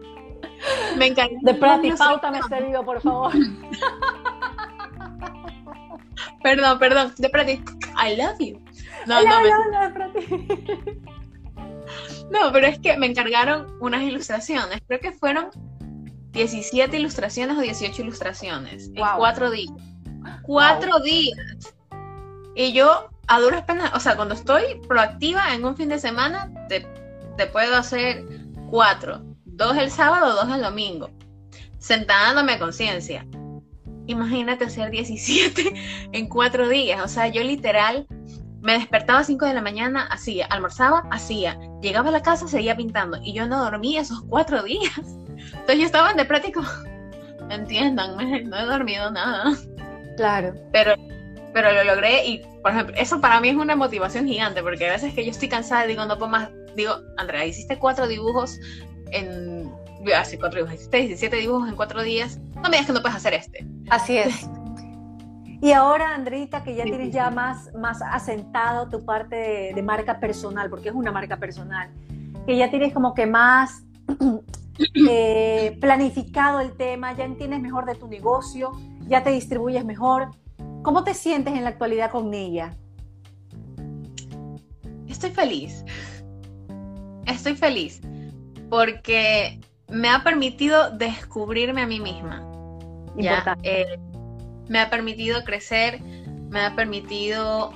me encargué. De Prati, pauta me servido, por favor. perdón, perdón, de Prati, I love you. No, no, me... No, pero es que me encargaron unas ilustraciones. Creo que fueron 17 ilustraciones o 18 ilustraciones en cuatro días. Cuatro días. Y yo, a duras penas, o sea, cuando estoy proactiva en un fin de semana, te, te puedo hacer cuatro. Dos el sábado, dos el domingo. Sentándome a conciencia. Imagínate hacer 17 en cuatro días. O sea, yo literal me despertaba a 5 de la mañana, hacía, almorzaba, hacía, llegaba a la casa, seguía pintando y yo no dormía esos cuatro días. Entonces yo estaba de práctico, entiéndanme, no he dormido nada. Claro. Pero, pero lo logré y, por ejemplo, eso para mí es una motivación gigante porque a veces que yo estoy cansada y digo, no puedo más, digo, Andrea, hiciste cuatro dibujos en, hace cuatro dibujos, hiciste 17 dibujos en cuatro días, no me digas que no puedes hacer este. Así es. Y ahora, Andrita, que ya tienes ya más, más asentado tu parte de, marca personal, porque es una marca personal, que ya tienes como que más eh, planificado el tema, ya entiendes mejor de tu negocio, ya te distribuyes mejor. ¿Cómo te sientes en la actualidad con ella? Estoy feliz. Estoy feliz porque me ha permitido descubrirme a mí misma. Ya, eh, me ha permitido crecer, me ha permitido,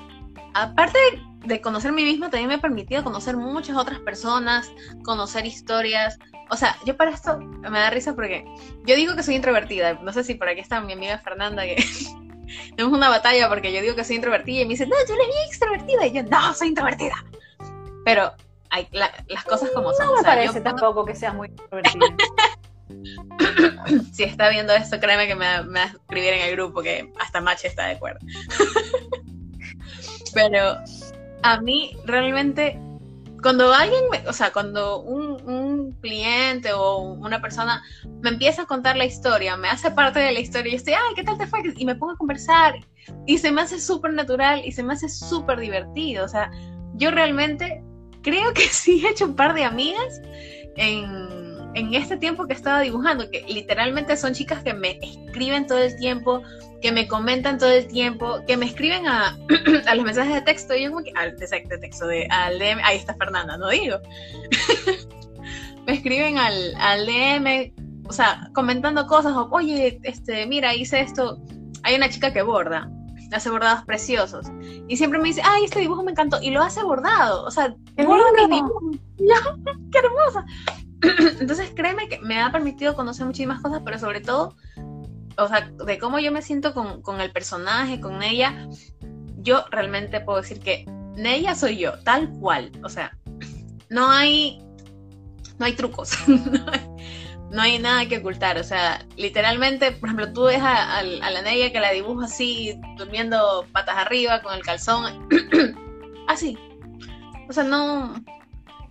aparte de, conocer a mí misma, también me ha permitido conocer muchas otras personas, conocer historias. O sea, yo para esto me da risa porque yo digo que soy introvertida. No sé si por aquí está mi amiga Fernanda que tenemos una batalla porque yo digo que soy introvertida y me dice, no, tú eres bien extrovertida. Y yo, no, soy introvertida. Pero hay las cosas como son. No me parece tampoco que seas muy introvertida. si está viendo esto, créeme que me, va a escribir en el grupo que hasta Mache está de acuerdo. Pero a mí realmente, cuando alguien, o sea, cuando un, cliente o una persona me empieza a contar la historia, me hace parte de la historia y yo estoy, ay, ¿qué tal te fue? Y me pongo a conversar y se me hace súper natural y se me hace súper divertido. O sea, yo realmente creo que sí he hecho un par de amigas en en este tiempo que estaba dibujando, que literalmente son chicas que me escriben todo el tiempo, que me comentan todo el tiempo, que me escriben a, a los mensajes de texto, y yo como que, al de, texto, de, al DM, ahí está Fernanda, no digo. me escriben al, al DM, o sea, comentando cosas, o, oye, este, mira, hice esto, hay una chica que borda, hace bordados preciosos, y siempre me dice, ay, este dibujo me encantó, y lo hace bordado, o sea, qué, qué hermosa. Entonces créeme que me ha permitido conocer muchísimas cosas, pero sobre todo, o sea, de cómo yo me siento con, el personaje, con ella, yo realmente puedo decir que ella soy yo, tal cual. O sea, no hay, no hay trucos, no, hay, nada que ocultar. O sea, literalmente, por ejemplo, tú ves a, la Neya que la dibujo así, durmiendo patas arriba, con el calzón, así. O sea, no,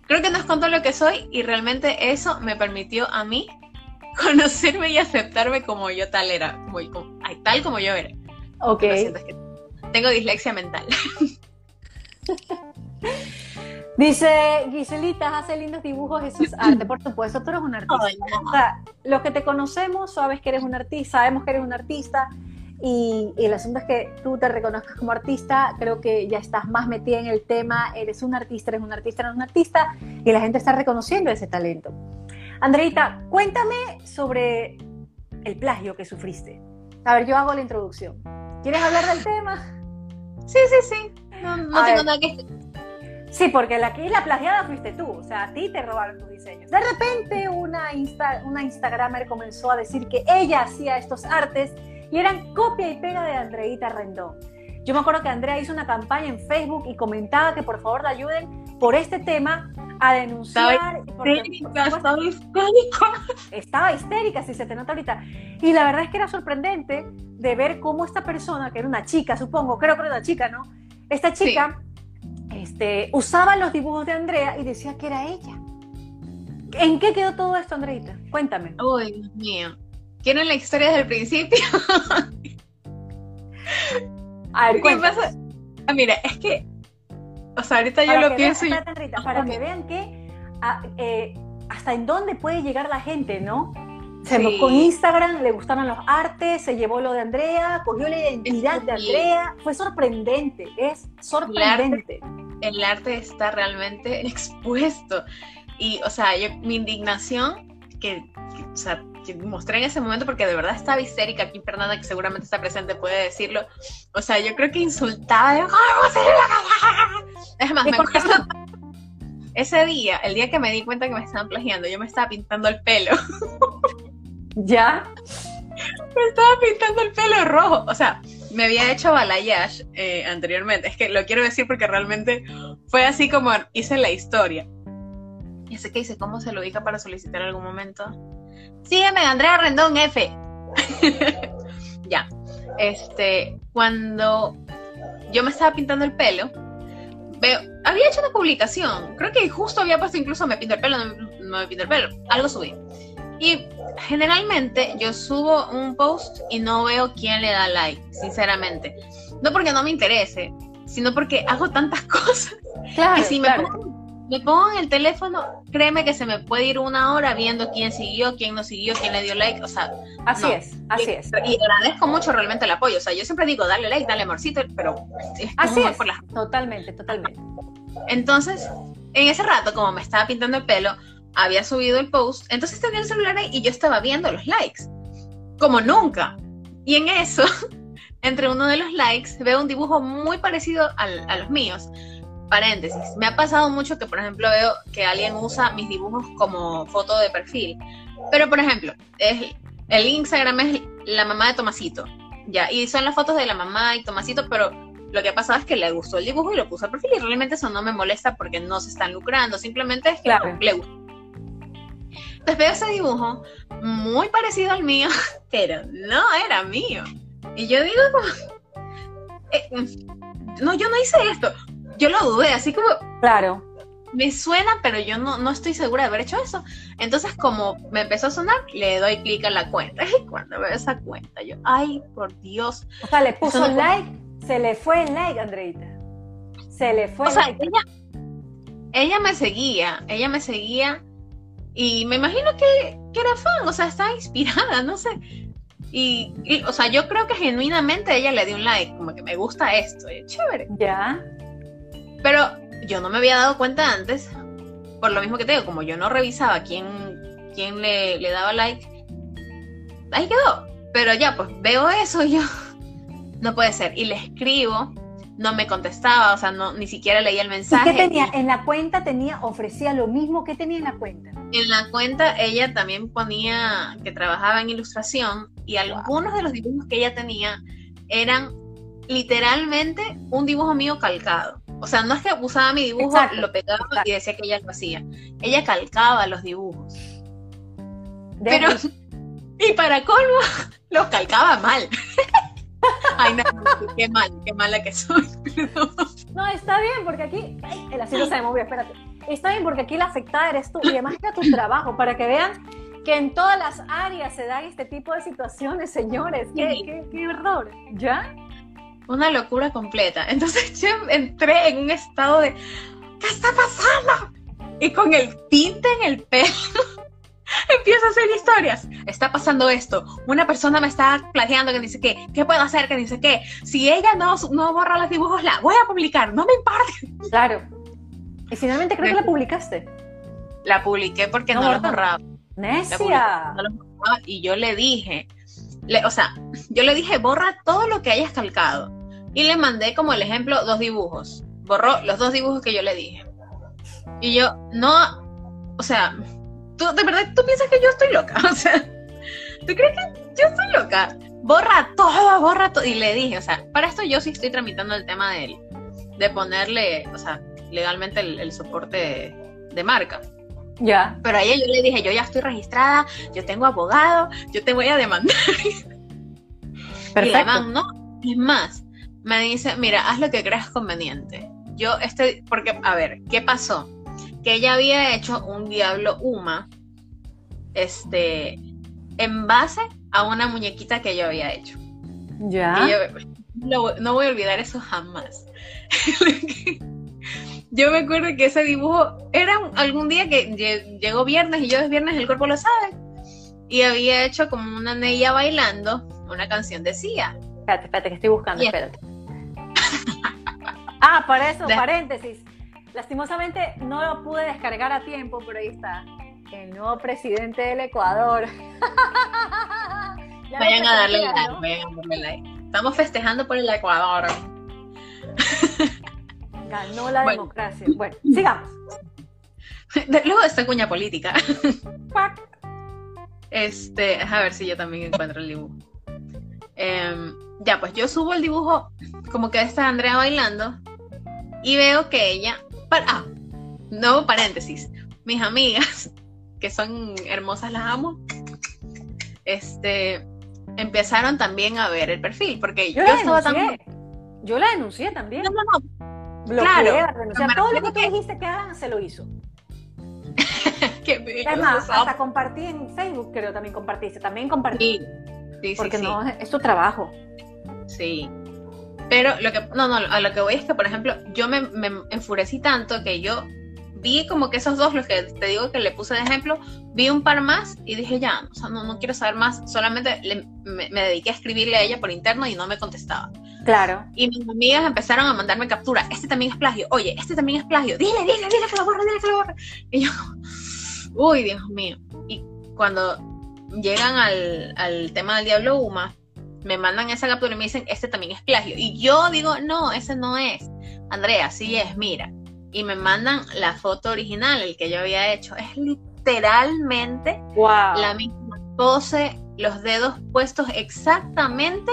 Creo que nos contó lo que soy y realmente eso me permitió a mí conocerme y aceptarme como yo tal era. Muy como, tal como yo era. Ok. tengo dislexia mental. Dice Giselita, hace lindos dibujos, eso es arte. Por supuesto, tú eres un artista. O sea, los que te conocemos sabes que eres un artista, sabemos que eres un artista. Y, el asunto es que tú te reconozcas como artista, creo que ya estás más metida en el tema, eres un artista, eres un artista, eres un artista, y la gente está reconociendo ese talento. Andreita, cuéntame sobre el plagio que sufriste. A ver, yo hago la introducción. ¿Quieres hablar del tema? Sí, sí, sí. No, tengo nada que Sí, porque la que la plagiada fuiste tú, o sea, a ti te robaron tus diseños. De repente una, Insta, una Instagramer comenzó a decir que ella hacía estos artes y eran copia y pega de Andreita Rendón. Yo me acuerdo que Andrea hizo una campaña en Facebook y comentaba que por favor le ayuden por este tema a denunciar. Estaba histérica, estaba histérica. Estaba histérica, si se te nota ahorita. Y la verdad es que era sorprendente de ver cómo esta persona, que era una chica, supongo, creo que era una chica, ¿no? Esta chica este, usaba los dibujos de Andrea y decía que era ella. ¿En qué quedó todo esto, Andreita? Cuéntame. Uy, Dios mío. ¿Quieren la historia desde el principio? A ver, ¿qué pasa? Ah, mira, es que, o sea, ahorita yo lo pienso. para que vean que ah, eh, hasta en dónde puede llegar la gente, ¿no? Se Con Instagram le gustaron los artes, se llevó lo de Andrea, cogió la identidad de Andrea. Fue sorprendente, es sorprendente. El arte, está realmente expuesto. Y, o sea, yo, mi indignación, que, o sea, mostré en ese momento porque de verdad estaba histérica. Aquí Fernanda, que seguramente está presente, puede decirlo. O sea, yo creo que insultaba. Es más, me acuerdo ese día, el día que me di cuenta que me estaban plagiando, yo me estaba pintando el pelo. ¿Ya? Me estaba pintando el pelo rojo. O sea, me había hecho balayage eh, anteriormente. Es que lo quiero decir porque realmente fue así como hice la historia. Y sé que dice, ¿cómo se lo ubica para solicitar algún momento? Sígueme, Andrea Rendón F. ya. Este, cuando yo me estaba pintando el pelo, veo, había hecho una publicación. Creo que justo había puesto incluso me pinto el pelo, no, no me pinto el pelo. Algo subí. Y generalmente yo subo un post y no veo quién le da like, sinceramente. No porque no me interese, sino porque hago tantas cosas. Claro, si me, pongo, en el teléfono, créeme que se me puede ir una hora viendo quién siguió, quién no siguió, quién le dio like. O sea, así es, así es. Y agradezco mucho realmente el apoyo. O sea, yo siempre digo, dale like, dale amorcito, pero así es. Totalmente, totalmente. Entonces, en ese rato, como me estaba pintando el pelo, había subido el post, entonces tenía el celular ahí y yo estaba viendo los likes, como nunca. Y en eso, entre uno de los likes, veo un dibujo muy parecido a los míos. Paréntesis, me ha pasado mucho que, por ejemplo, veo que alguien usa mis dibujos como foto de perfil. Pero, por ejemplo, es, el Instagram es la mamá de Tomasito, ya, y son las fotos de la mamá y Tomasito, pero lo que ha pasado es que le gustó el dibujo y lo puso al perfil y realmente eso no me molesta porque no se están lucrando, simplemente es que le gusta entonces veo ese dibujo muy parecido al mío, pero no era mío. Y yo digo eh, no, yo no hice esto. Yo lo dudé, así como... Claro. Me suena, pero yo no, no estoy segura de haber hecho eso. Entonces, como me empezó a sonar, le doy clic a la cuenta. Y cuando veo esa cuenta, yo, ay, por Dios. O sea, le puso like, se le fue el like, Andreita. Se le fue el like. Ella, ella me seguía, ella me seguía y me imagino que, era fan, o sea, estaba inspirada, no sé. Y, o sea, yo creo que genuinamente ella le dio un like, como que me gusta esto, y chévere. Ya. Pero yo no me había dado cuenta antes, por lo mismo que te digo, como yo no revisaba quién, quién le, le daba like, ahí quedó. Pero ya, pues veo eso y yo, no puede ser. Y le escribo no me contestaba, o sea, no, ni siquiera leía el mensaje. ¿Y qué tenía? En la cuenta tenía, ofrecía lo mismo que tenía en la cuenta. En la cuenta ella también ponía que trabajaba en ilustración y algunos de los dibujos que ella tenía eran literalmente un dibujo mío calcado. O sea, no es que usaba mi dibujo, lo pegaba y decía que ella lo hacía. Ella calcaba los dibujos. Pero, y para colmo, los calcaba mal. Ay, no, qué mal, qué mala que soy. No, está bien, porque aquí. el asiento se me movió, espérate. Está bien, porque aquí la afectada eres tú. Y además era tu trabajo, para que vean que en todas las áreas se dan este tipo de situaciones, señores. Qué, qué, qué error. ¿Ya? Una locura completa. Entonces yo entré en un estado de, ¿qué está pasando? Y con el tinte en el pelo empiezo a hacer historias. Está pasando esto. Una persona me está plagiando que dice qué. ¿Qué puedo hacer? Que dice qué. Si ella no, no borra los dibujos, la voy a publicar. No me importa. Claro. Y finalmente creo que la publicaste. La publiqué porque no, lo borraba. Necia. y yo le dije, o sea, yo le dije, borra todo lo que hayas calcado. Y le mandé como el ejemplo dos dibujos. Borró los dos dibujos que yo le dije. Y yo, no, o sea, ¿tú, de verdad tú piensas que yo estoy loca? O sea, ¿tú crees que yo estoy loca? Borra todo, borra todo. Y le dije, o sea, para esto yo sí estoy tramitando el tema de él, de ponerle, o sea, legalmente el, soporte de, marca. Ya. Pero a ella yo le dije, yo ya estoy registrada, yo tengo abogado, yo te voy a demandar. Perfecto. Y no, es más, me dice, mira, haz lo que creas conveniente. Yo estoy, porque, a ver, ¿qué pasó? Que ella había hecho un diablo Uma, este, en base a una muñequita que yo había hecho. Ya. no voy a olvidar eso jamás. yo me acuerdo que ese dibujo era algún día que llegó viernes y yo es viernes el cuerpo lo sabe. Y había hecho como una neya bailando una canción de Sia. Espérate, espérate, que estoy buscando, espérate. ah, para eso, paréntesis. Lastimosamente no lo pude descargar a tiempo, pero ahí está. El nuevo presidente del Ecuador. vayan a darle like, vayan a darle like. Estamos festejando por el Ecuador. Ganó la democracia. Bueno, sigamos. Luego de esta cuña política. este, a ver si yo también encuentro el dibujo. Em, ya, pues yo subo el dibujo como que está Andrea bailando y veo que ella. Para, ah, nuevo paréntesis. Mis amigas, que son hermosas, las amo. Este, empezaron también a ver el perfil, porque yo, estaba también. Yo la denuncié también. No, no, no claro. todo lo que tú dijiste que hagan, se lo hizo. Qué Además, hasta compartí en Facebook, creo también compartiste. También compartí. Sí, sí, Porque no, es tu trabajo. Sí. Pero lo que, no, no, a lo que voy es que, por ejemplo, yo me, me enfurecí tanto que yo vi como que esos dos, los que te digo que le puse de ejemplo, vi un par más y dije ya, o sea, no, no quiero saber más, solamente me, me, dediqué a escribirle a ella por interno y no me contestaba. Claro. Y mis amigas empezaron a mandarme captura. Este también es plagio. Oye, este también es plagio. Dile, dile, dile que lo borre, dile que lo borre. Y yo, uy, Dios mío. Y cuando llegan al, al tema del Diablo Uma, me mandan esa captura y me dicen, este también es plagio. Y yo digo, no, ese no es. Andrea, sí es, mira. Y me mandan la foto original, el que yo había hecho. Es literalmente la misma pose, los dedos puestos exactamente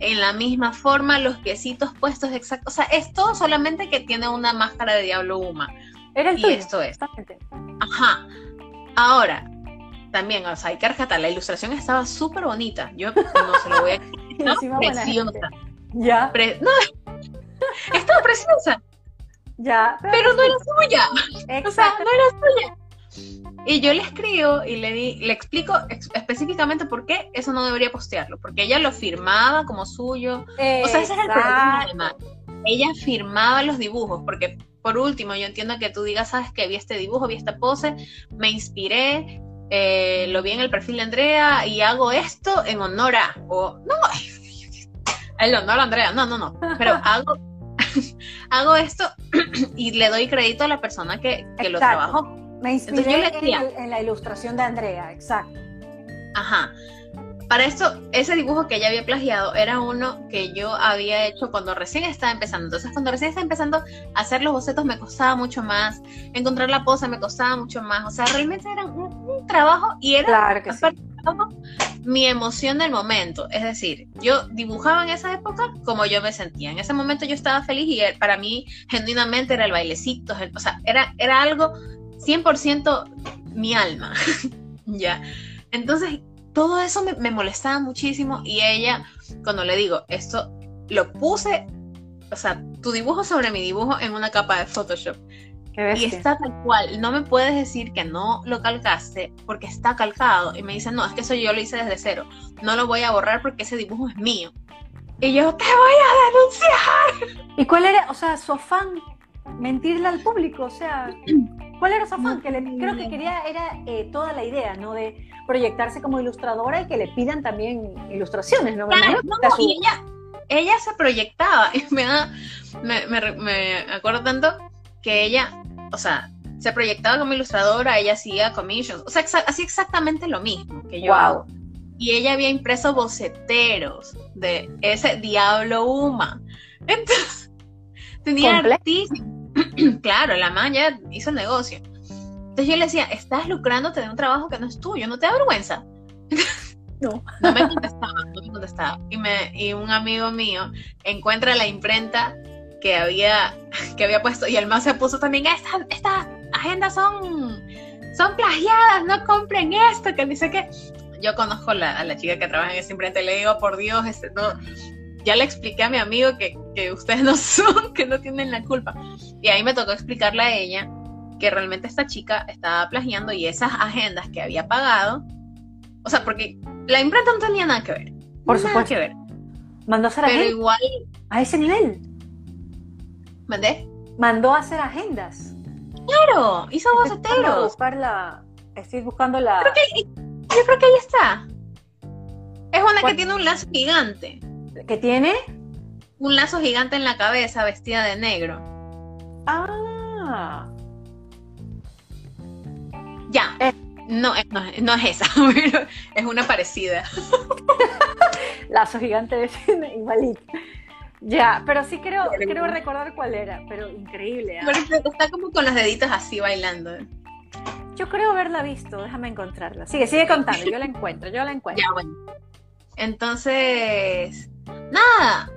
en la misma forma, los piecitos puestos exactos. O sea, es todo solamente que tiene una máscara de Diablo Uma. Era el y esto es. Ajá. Ahora, también, o sea, hay que rescatar, la ilustración estaba súper bonita. Yo no se lo voy a no, preciosa. Ya. no, estaba preciosa. Ya. Pero, no era suya. O sea, no era suya. Y yo le escribo y le, di, le explico específicamente por qué eso no debería postearlo, porque ella lo firmaba como suyo. O sea, ese es el problema. Ella firmaba los dibujos, porque por último, yo entiendo que tú digas, sabes que vi este dibujo, vi esta pose, me inspiré, eh, lo vi en el perfil de Andrea y hago esto en honor a, o no, el honor a Andrea, no, no, no, pero hago, hago esto y le doy crédito a la persona que, que lo trabajó. Me inspiré en, la ilustración de Andrea, exacto. Ajá. Para esto, ese dibujo que ella había plagiado era uno que yo había hecho cuando recién estaba empezando. Entonces, cuando recién estaba empezando a hacer los bocetos me costaba mucho más, encontrar la pose me costaba mucho más. O sea, realmente era un, trabajo y era claro que mi emoción del momento. Es decir, yo dibujaba en esa época como yo me sentía. En ese momento yo estaba feliz y para mí genuinamente era el bailecito, o sea, era, era algo 100% mi alma, ¿ya? Entonces, todo eso me, molestaba muchísimo y ella, cuando le digo, esto lo puse, o sea, tu dibujo sobre mi dibujo en una capa de Photoshop. y está tal cual. No me puedes decir que no lo calcaste porque está calcado. Y me dicen, no, es que eso yo lo hice desde cero. No lo voy a borrar porque ese dibujo es mío. Y yo, te voy a denunciar. ¿Y cuál era, o sea, su afán? Mentirle al público, o sea, ¿cuál era su afán? que creo que quería, era eh, toda la idea, ¿no? De proyectarse como ilustradora y que le pidan también ilustraciones, ¿no? y ella, ella se proyectaba y me, da, me, me, me acuerdo tanto que ella o sea, se proyectaba como ilustradora, ella hacía commissions, o sea, hacía exactamente lo mismo que yo hago. Y ella había impreso boceteros de ese Diablo Uma. Entonces, tenía claro, la man ya hizo el negocio. Entonces yo le decía, estás lucrándote de un trabajo que no es tuyo, ¿no te da vergüenza? No. No me contestaba, no me contestaba. Y, me, y un amigo mío encuentra la imprenta que había, que había puesto, y el más se puso también, estas, estas agendas son, son plagiadas, no compren esto, que dice que yo conozco a la chica que trabaja en ese imprenta y le digo, por Dios, este, no, ya le expliqué a mi amigo que, que ustedes no son, que no tienen la culpa. Y ahí me tocó explicarle a ella que realmente esta chica estaba plagiando y esas agendas que había pagado, o sea, porque la imprenta no tenía nada que ver. Por supuesto. que ver. Mandó a hacer Pero igual. A ese nivel. ¿Mandé? Mandó a hacer agendas. Claro, hizo boceteros. buscarla, estoy buscando la. yo creo que ahí está. Es una que tiene un lazo gigante. ¿Qué tiene? Un lazo gigante en la cabeza, vestida de negro. Ah. Ya. Eh. No, no, no, es esa, pero es una parecida. lazo gigante de igualito. Ya, pero sí creo, creo recordar cuál era, pero increíble. ¿ah? está como con los deditos así bailando. Yo creo haberla visto, déjame encontrarla. Sigue, sigue contando, yo la encuentro, yo la encuentro. Ya, bueno. Entonces, nada,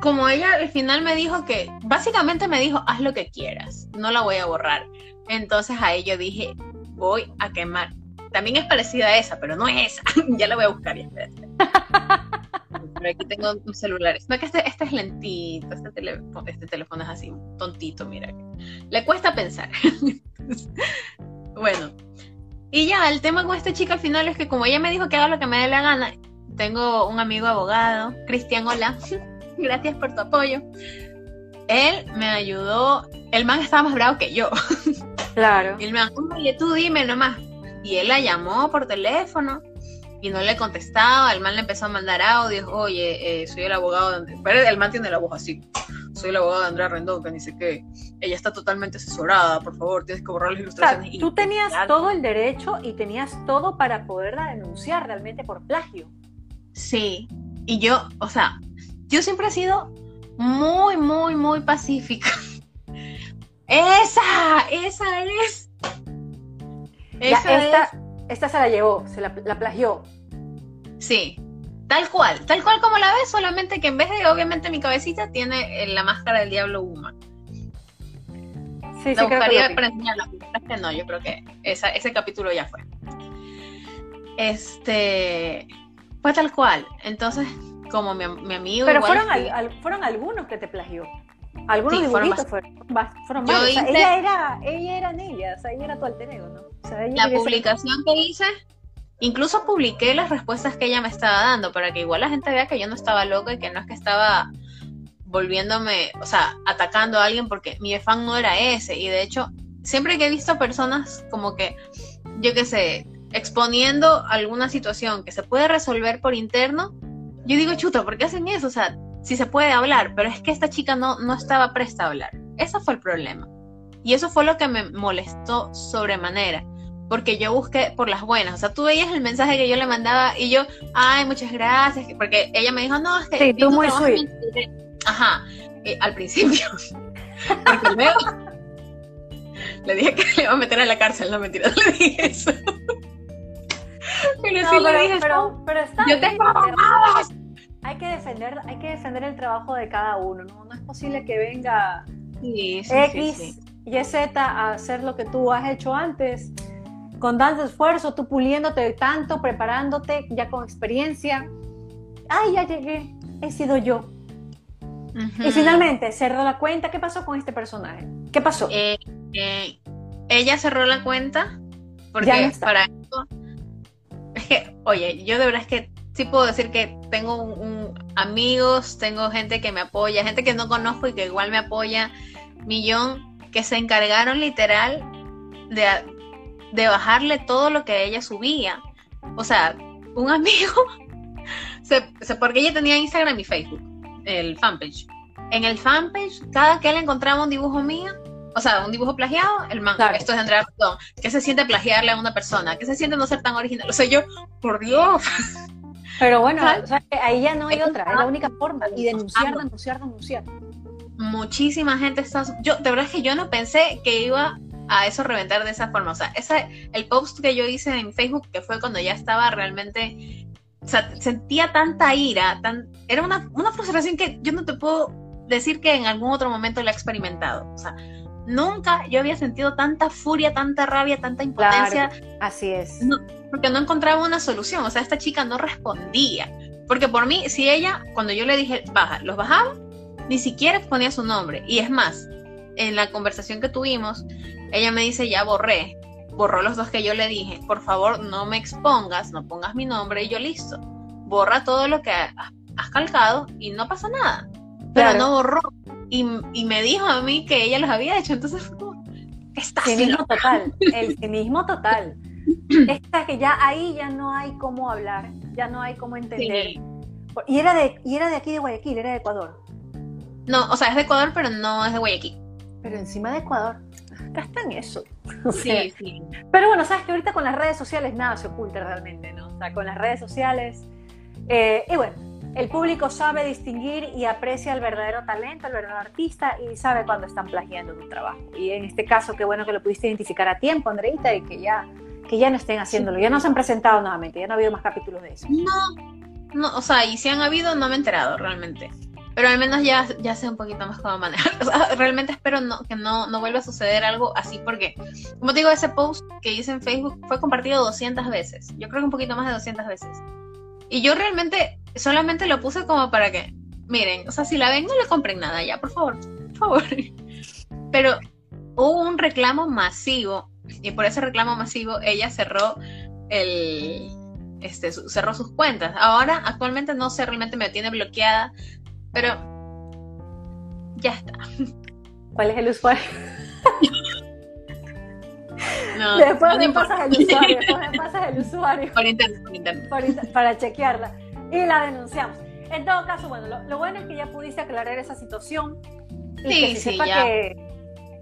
como ella al final me dijo que, básicamente me dijo, haz lo que quieras, no la voy a borrar. Entonces a ella dije, voy a quemar. También es parecida a esa, pero no es esa. ya la voy a buscar y espérate. pero aquí tengo un celular. No, que este, este es lentito, este, este, teléfono es así, tontito, mira. Le cuesta pensar. bueno, y ya, el tema con esta chica al final es que como ella me dijo que haga lo que me dé la gana, tengo un amigo abogado, Cristian, hola, gracias por tu apoyo. Él me ayudó, el man estaba más bravo que yo. Claro. Y el man, oye, tú dime nomás. Y él la llamó por teléfono y no le contestaba, el man le empezó a mandar audios, oye, eh, soy el abogado, de... pero el man tiene la voz así, soy el abogado de Andrea Rendón, que dice que ella está totalmente asesorada, por favor, tienes que borrar las ilustraciones. tú tenías todo el derecho y tenías todo para poderla denunciar realmente por plagio. Sí, y yo, o sea, yo siempre he sido muy, muy, muy pacífica. esa, esa es. Esa es esta se la llevó, se la, plagió. Sí, tal cual, tal cual como la ves, solamente que en vez de, obviamente, mi cabecita tiene la máscara del diablo Uma. Sí, sí, buscaría para enseñarla, que no, yo creo que ese capítulo ya fue. Este, fue tal cual. Entonces, como mi, amigo. Pero fueron, fueron algunos que te plagió. Algunos dibujitos fueron, fueron, ella era, ella era ella, o sea, ella era tu alter ego, ¿no? la publicación que hice, incluso publiqué las respuestas que ella me estaba dando para que igual la gente vea que yo no estaba loca y que no es que estaba volviéndome, o sea, atacando a alguien porque mi fan no era ese. Y de hecho, siempre que he visto personas como que, yo qué sé, exponiendo alguna situación que se puede resolver por interno, yo digo, chuta, ¿por qué hacen eso? O sea, si se puede hablar, pero es que esta chica no, no estaba presta a hablar. Ese fue el problema. Y eso fue lo que me molestó sobremanera porque yo busqué por las buenas. O sea, tú veías el mensaje que yo le mandaba y yo, ay, muchas gracias, porque ella me dijo, no, es que... Sí, tú muy sweet. Ajá, eh, al principio. porque luego le dije que le iba a meter a la cárcel, no mentira, le dije eso. pero sí le dije pero, pero está yo tengo hay que defender hay que defender el trabajo de cada uno no, no es posible que venga X y Z a hacer lo que tú has hecho antes con tanto esfuerzo, tú puliéndote tanto, preparándote ya con experiencia. Ay, ya llegué, he sido yo. Y finalmente, cerró la cuenta, ¿qué pasó con este personaje? ¿Qué pasó? Eh, Eh, ella cerró la cuenta porque para eso es que, oye, yo de verdad es que sí puedo decir que tengo un, amigos, tengo gente que me apoya, gente que no conozco y que igual me apoya, millón, que se encargaron literal de, de bajarle todo lo que ella subía. O sea, un amigo, se, porque ella tenía Instagram y Facebook, el fanpage. En el fanpage, cada que él encontraba un dibujo mío, o sea, un dibujo plagiado, el man, esto es de Andrea Perdón, ¿qué se siente plagiarle a una persona? ¿Qué se siente no ser tan original? O sea, yo, por Dios. Pero bueno, ahí ya no hay otra, es la única forma. Y denunciar, denunciar, denunciar. Muchísima gente está. Yo, de verdad es que yo no pensé que iba a eso reventar de esa forma. O sea, ese, el post que yo hice en Facebook, que fue cuando ya estaba realmente. O sea, sentía tanta ira, tan, era una, una frustración que yo no te puedo decir que en algún otro momento la he experimentado. O sea, nunca yo había sentido tanta furia, tanta rabia, tanta impotencia. así es. porque no encontraba una solución. O sea, esta chica no respondía. Porque por mí, si ella, cuando yo le dije baja, los bajaba, ni siquiera ponía su nombre. Y es más, en la conversación que tuvimos, ella me dice, ya borré. Borró los dos que yo le dije, por favor no me expongas, no pongas mi nombre y yo listo. Borra todo lo que has calcado y no pasa nada. Pero no borró y, me dijo a mí que ella los había hecho, entonces fue como, está cinismo total, el cinismo total. Esta que ya ahí ya no hay cómo hablar, ya no hay cómo entender. Y era de y era de aquí de Guayaquil, era de Ecuador. No, o sea, es de Ecuador, pero no es de Guayaquil. Pero encima de Ecuador. Acá está en eso. sí, sí. Pero bueno, sabes que ahorita con las redes sociales nada se oculta realmente, ¿no? O sea, con las redes sociales. Eh, y bueno, el público sabe distinguir y aprecia el verdadero talento, el verdadero artista y sabe cuando están plagiando tu trabajo. Y en este caso, qué bueno que lo pudiste identificar a tiempo, Andreita, y que ya, que ya no estén haciéndolo. Ya no se han presentado nuevamente, ya no ha habido más capítulos de eso. No, no, o sea, y si han habido, no me he enterado realmente. Pero al menos ya, ya sé un poquito más cómo manejar. realmente espero no, que no, no vuelva a suceder algo así, porque, como te digo, ese post que hice en Facebook fue compartido 200 veces. Yo creo que un poquito más de 200 veces. Y yo realmente solamente lo puse como para que, miren, o sea, si la ven, no le compren nada ya, por favor, por favor. Pero hubo un reclamo masivo y por ese reclamo masivo ella cerró el este cerró sus cuentas. Ahora actualmente no sé, realmente me tiene bloqueada, pero ya está. ¿Cuál es el usuario? No, después me pasas el usuario, después me pasas el usuario. Por internet, por internet. para chequearla. Y la denunciamos. En todo caso, bueno, lo, bueno es que ya pudiste aclarar esa situación. Y sí, que se sepa Que,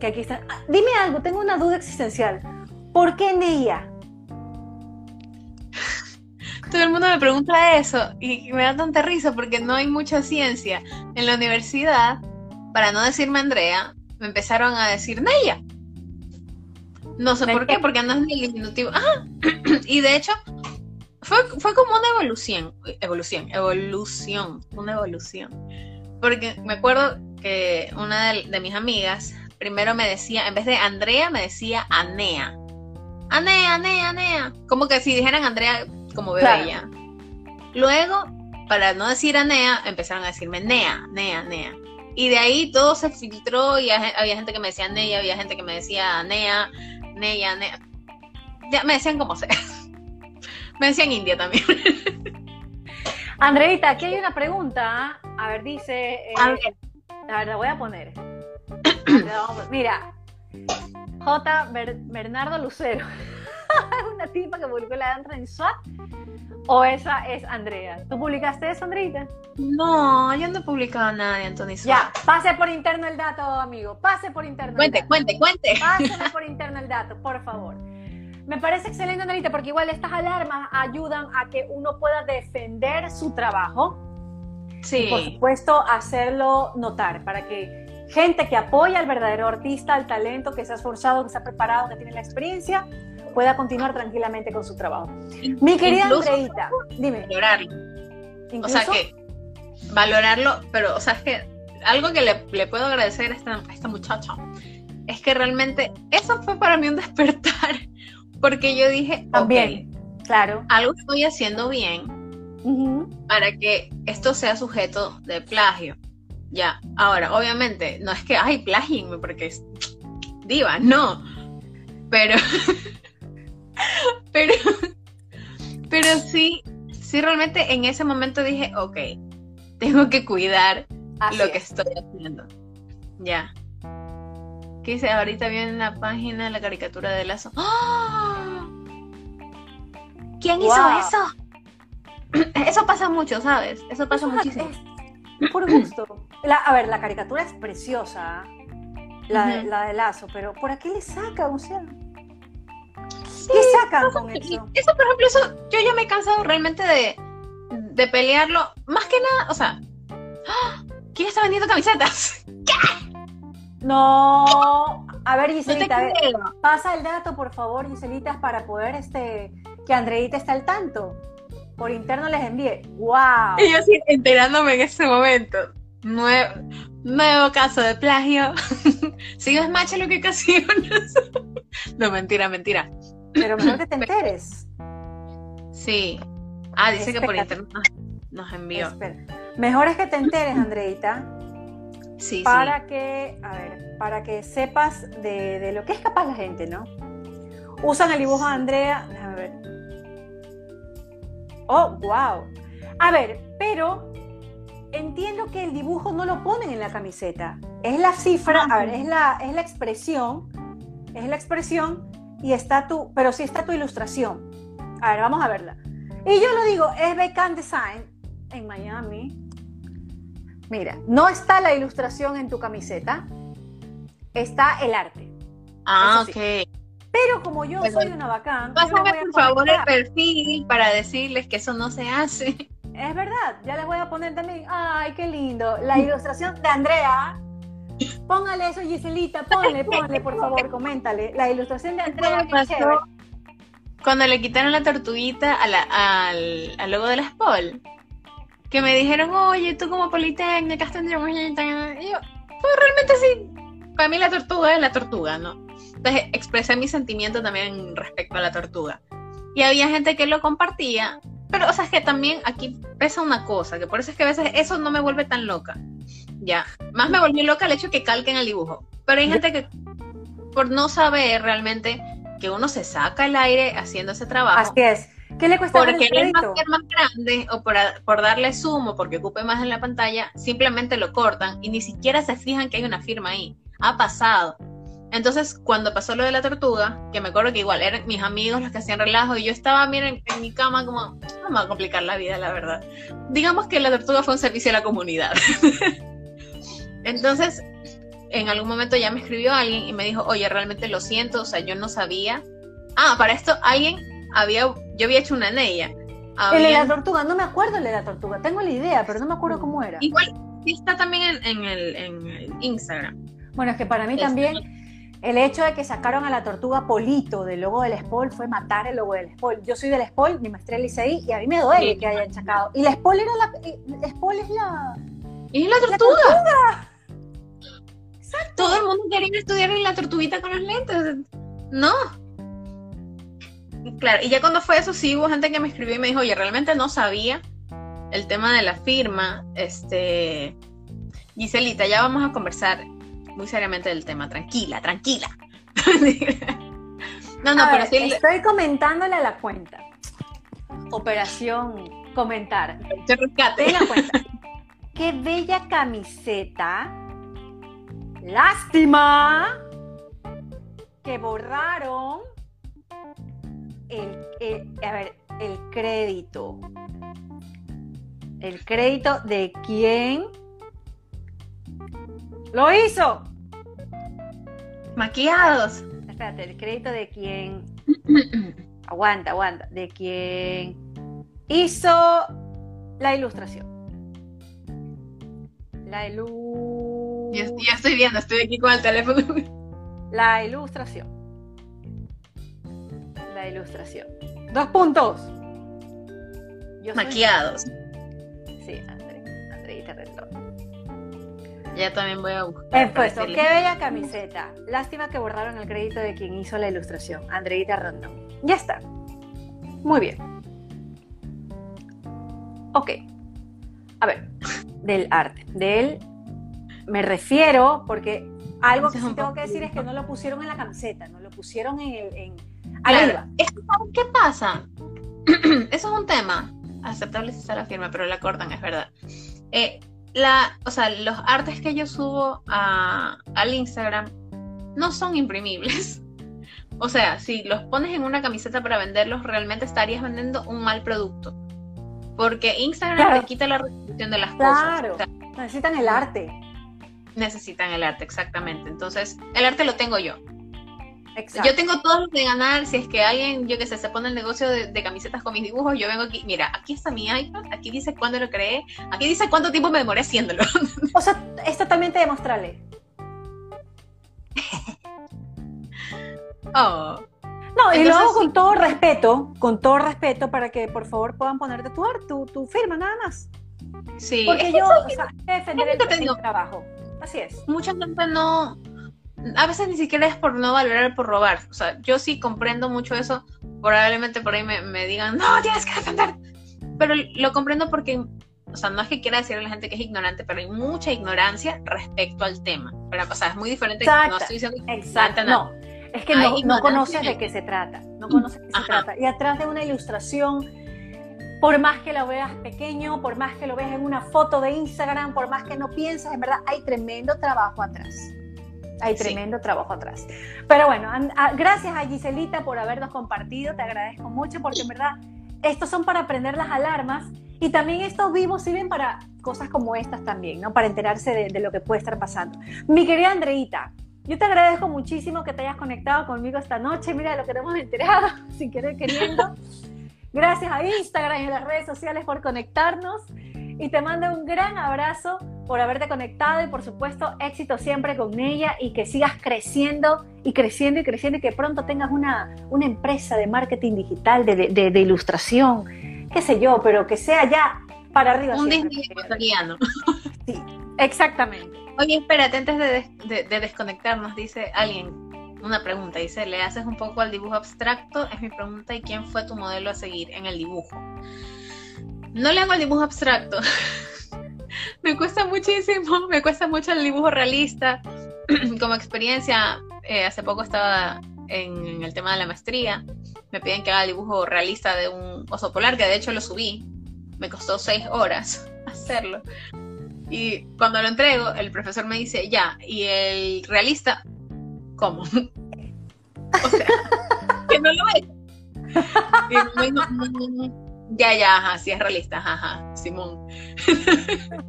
que, aquí está. Ah, dime algo, tengo una duda existencial. ¿Por qué Neia? Todo el mundo me pregunta eso y me da tanta risa porque no hay mucha ciencia. En la universidad, para no decirme Andrea, me empezaron a decir Neia. No sé por qué, porque no es ni el diminutivo. Ah, y de hecho, fue, fue como una evolución, evolución, evolución, una evolución. Porque me acuerdo que una de, mis amigas primero me decía, en vez de Andrea, me decía Anea. Anea, Anea, Anea. Como que si dijeran Andrea como bebé ya. Luego, para no decir Anea, empezaron a decirme Nea, Nea, Nea. Y de ahí todo se filtró y había gente que me decía Nea, había gente que me decía Nea, Neya, Nea. Ya me decían como sea. me decían India también. Andreita, aquí hay una pregunta. A ver, dice. Eh, a, ver. la voy a poner. Mira, J. Bernardo Lucero. una tipa que publicó la danza en SWAT. ¿O esa es Andrea? ¿Tú publicaste eso, Andreita? No, yo no he publicado nada de Anthony Ya, pase por interno el dato, amigo. Pase por interno. Cuente, el dato. cuente, cuente. Páseme por interno el dato, por favor. Me parece excelente, Andreita, porque igual estas alarmas ayudan a que uno pueda defender su trabajo. Sí. Y por supuesto, hacerlo notar para que gente que apoya al verdadero artista, al talento, que se ha esforzado, que se ha preparado, que tiene la experiencia, pueda continuar tranquilamente con su trabajo. Mi querida Andreita, dime. Valorarlo. O sea que valorarlo, pero, o sea, es que algo que le, puedo agradecer a esta, esta muchacha es que realmente eso fue para mí un despertar, porque yo dije, también, claro, algo estoy haciendo bien para que esto sea sujeto de plagio. Ya, ahora, obviamente, no es que, ay, plagienme, porque diva, no. Pero, pero, pero sí, sí realmente en ese momento dije, ok, tengo que cuidar lo que estoy haciendo. Ya. ¿Qué dice? Ahorita viene en la página la caricatura de Lazo. ¡Ah! ¿Quién hizo eso? Eso pasa mucho, ¿sabes? Eso pasa muchísimo. por gusto. a ver, la caricatura es preciosa, la, de Lazo, pero ¿por qué le sacan? O sea, ¿qué sacan con eso? Eso, por ejemplo, eso yo ya me he cansado realmente de, de pelearlo. Más que nada, o sea, ¡ah! ¿quién está vendiendo camisetas? ¿Qué? No, a ver Giselita, pasa el dato por favor Giselita para poder este que Andreita está al tanto. Por interno les envíe. ¡Wow! Y yo sí enterándome en ese momento. Nuevo, nuevo caso de plagio. si es macho lo que ocasionas. no, mentira, mentira. Pero mejor que te enteres. Sí. Ah, dice que por interno nos, envió. Mejor es que te enteres, Andreita, Sí, para que, a ver, para que sepas de, lo que es capaz la gente, ¿no? Usan el dibujo de Andrea, déjame ver. Oh, wow. A ver, pero entiendo que el dibujo no lo ponen en la camiseta. Es la cifra, a ver, es la, es la expresión, es la expresión y está tu, pero sí está tu ilustración. A ver, vamos a verla. Y yo lo digo, es Becan Design en Miami. Mira, no está la ilustración en tu camiseta, está el arte. Ah, ok. Pero como yo soy una bacán. Pásame por favor el perfil para decirles que eso no se hace. Es verdad, ya les voy a poner también. Ay, qué lindo. La ilustración de Andrea. Póngale eso, Giselita, ponle, ponle, por favor, coméntale. La ilustración de Andrea. Cuando le quitaron la tortuguita al, al logo de la SPOL que me dijeron, oye, tú como Politécnica tendríamos... Y yo, pues realmente sí, para mí la tortuga es la tortuga, ¿no? Entonces expresé mi sentimiento también respecto a la tortuga. Y había gente que lo compartía, pero, o sea, es que también aquí pesa una cosa, que por eso es que a veces eso no me vuelve tan loca. Ya, más me volvió loca el hecho que calquen el dibujo. Pero hay gente que, por no saber realmente que uno se saca el aire haciendo ese trabajo. Así es ¿Qué le cuesta Porque el más, grande o por, por, darle zoom o porque ocupe más en la pantalla, simplemente lo cortan y ni siquiera se fijan que hay una firma ahí. Ha pasado. Entonces, cuando pasó lo de la tortuga, que me acuerdo que igual eran mis amigos los que hacían relajo y yo estaba, miren, en mi cama como, no me va a complicar la vida, la verdad. Digamos que la tortuga fue un servicio a la comunidad. Entonces, en algún momento ya me escribió alguien y me dijo, oye, realmente lo siento, o sea, yo no sabía. Ah, para esto alguien había, yo había hecho una en ella. El de la tortuga, no me acuerdo el de la tortuga, tengo la idea, pero no me acuerdo cómo era. Igual está también en, el, Instagram. Bueno, es que para mí este, también el hecho de que sacaron a la tortuga Polito del logo del Spol fue matar el logo del Spol. Yo soy del Spol, mi maestría Licey, y a mí me duele que hayan sacado. Y la Spol era la. La Spol es la. Es la tortuga. Todo el mundo quería estudiar en la tortuguita con los lentes. No. Claro, y ya cuando fue eso, sí hubo gente que me escribió y me dijo, oye, realmente no sabía el tema de la firma. Este, Giselita, ya vamos a conversar muy seriamente del tema. Tranquila, tranquila. no, no, pero sí. Estoy comentándole a la cuenta. Operación comentar. Ten cuenta. Qué bella camiseta. Lástima que borraron el, a ver, el crédito. El crédito de quién lo hizo. Maquillados. Espérate, el crédito de quién. aguanta, aguanta. De quién hizo la ilustración. La ilustración. Ya, estoy viendo, estoy aquí con el teléfono. La ilustración la ilustración. Dos puntos. Maquillados. Sí, André, Andreita. Ya también voy a buscar. Puesto, qué bella camiseta. Lástima que borraron el crédito de quien hizo la ilustración, Andreita Rondón. Ya está. Muy bien. Ok. A ver, del arte. Del. Me refiero, porque Algo que sí tengo que decir es que no lo pusieron en la camiseta, no lo pusieron en ¿Qué pasa? Eso es un tema aceptable si está la firma, pero la cortan, es verdad. Eh, la, o sea, los artes que yo subo a, al Instagram no son imprimibles. O sea, si los pones en una camiseta para venderlos, realmente estarías vendiendo un mal producto. Porque Instagram te quita la restricción de las cosas. Claro, necesitan el arte. Necesitan el arte, exactamente. Entonces, el arte lo tengo yo. Yo tengo todos los de ganar. Si es que alguien, yo que sé, se pone el negocio de, camisetas con mis dibujos, yo vengo aquí. Mira, aquí está mi iPad. Aquí dice cuándo lo creé. Aquí dice cuánto tiempo me demoré haciéndolo. O sea, es totalmente demostrable. oh. No, y lo hago con todo respeto, con todo respeto, para que por favor puedan ponerte tu, tu, tu firma, nada más. Sí. Porque yo, o sea, defender el trabajo. Así es. Mucha gente no, a veces ni siquiera es por no valorar, por robar. O sea, yo sí comprendo mucho eso. Probablemente por ahí me, digan, no, tienes que defender. Pero lo comprendo porque, o sea, no es que quiera decirle a la gente que es ignorante, pero hay mucha ignorancia respecto al tema. Pero, o sea, es muy diferente. Exacto. No estoy diciendo Exacto. No. Es que no, no, conoces de qué se trata. No conoces de qué se trata. Y atrás de una ilustración por más que lo veas pequeño, por más que lo veas en una foto de Instagram, por más que no pienses, en verdad hay tremendo trabajo atrás. Hay tremendo trabajo atrás. Pero bueno, gracias a Giselita por habernos compartido, te agradezco mucho porque en verdad estos son para aprender las alarmas y también estos vivos sirven para cosas como estas también, ¿no? Para enterarse de, lo que puede estar pasando. Mi querida Andreita, yo te agradezco muchísimo que te hayas conectado conmigo esta noche. Mira lo que te hemos enterado, sin querer queriendo. Gracias a Instagram y a las redes sociales por conectarnos y te mando un gran abrazo por haberte conectado y por supuesto éxito siempre con ella y que sigas creciendo y creciendo y creciendo y que pronto tengas una, una empresa de marketing digital, de, de, ilustración, qué sé yo, pero que sea ya para arriba. Un Disney ecuatoriano. Sí, exactamente. Oye, espérate, antes de, de, desconectarnos, dice alguien, una pregunta, dice, ¿le haces un poco al dibujo abstracto? Es mi pregunta, ¿y quién fue tu modelo a seguir en el dibujo? No le hago el dibujo abstracto. me cuesta muchísimo, me cuesta mucho el dibujo realista. Como experiencia, eh, hace poco estaba en, el tema de la maestría. Me piden que haga el dibujo realista de un oso polar, que de hecho lo subí. Me costó seis horas hacerlo. Y cuando lo entrego, el profesor me dice, ya, y el realista, ¿cómo? o sea, que no lo ve. Y no, ya, ya, ajá, sí es realista, ajá, Simón.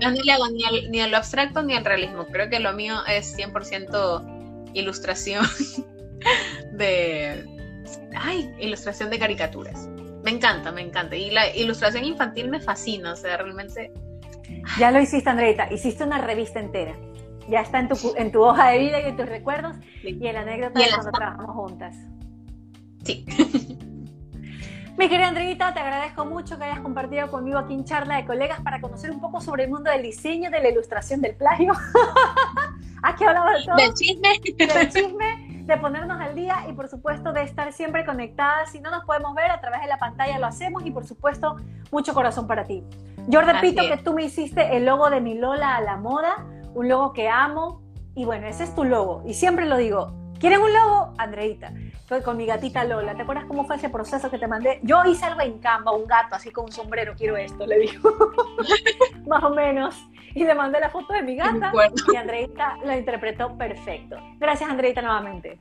No, le hago ni al, ni lo abstracto ni al realismo. Creo que lo mío es 100% ilustración de. Ay, ilustración de caricaturas. Me encanta, me encanta. Y la ilustración infantil me fascina, o sea, realmente. Ya lo hiciste, Andreita. Hiciste una revista entera. Ya está en tu, en tu hoja de vida y en tus recuerdos y en la anécdota de cuando trabajamos juntas. Sí. Mi querida Andreita, te agradezco mucho que hayas compartido conmigo aquí en Charla de Colegas para conocer un poco sobre el mundo del diseño, de la ilustración, del plagio. aquí hablamos de todo. Del chisme. Del chisme, de ponernos al día y por supuesto de estar siempre conectadas. Si no nos podemos ver a través de la pantalla, lo hacemos y por supuesto mucho corazón para ti. Yo repito que tú me hiciste el logo de mi Lola a la moda, un logo que amo y bueno, ese es tu logo y siempre lo digo. ¿Quieren un logo? Andreita con mi gatita Lola. ¿Te acuerdas cómo fue ese proceso que te mandé? Yo hice algo en Canva, un gato así con un sombrero, quiero esto, le digo. Más o menos. Y le mandé la foto de mi gata y Andreita lo interpretó perfecto. Gracias, Andreita, nuevamente.